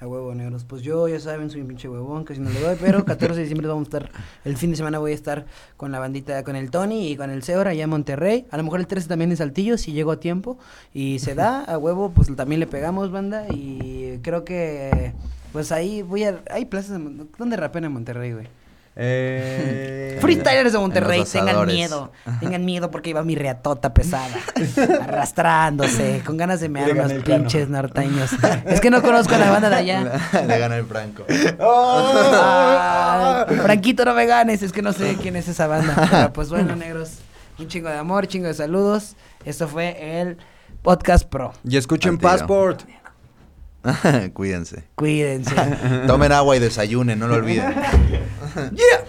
A huevo, negros. Pues yo, ya saben, soy un pinche huevón, casi no le doy, pero 14 de diciembre vamos a estar, el fin de semana voy a estar con la bandita, con el Tony y con el Seor allá en Monterrey. A lo mejor el 13 también en Saltillo, si llego a tiempo. Y se da, a huevo, pues también le pegamos, banda. Y creo que, pues ahí voy a... Hay plazas, de Mon- ¿dónde rapean en Monterrey, güey? Eh, Freestylers de Monterrey, tengan miedo. Tengan miedo porque iba mi reatota pesada. arrastrándose, con ganas de mear unos pinches norteños. es que no conozco a la banda de allá. Le gana el Franco. Ah, Franquito, no me ganes, es que no sé quién es esa banda. Pero pues bueno, negros, un chingo de amor, chingo de saludos. Esto fue el Podcast Pro. Y escuchen. Passport. Cuídense. Cuídense. Tomen agua y desayunen, no lo olviden. Yeah.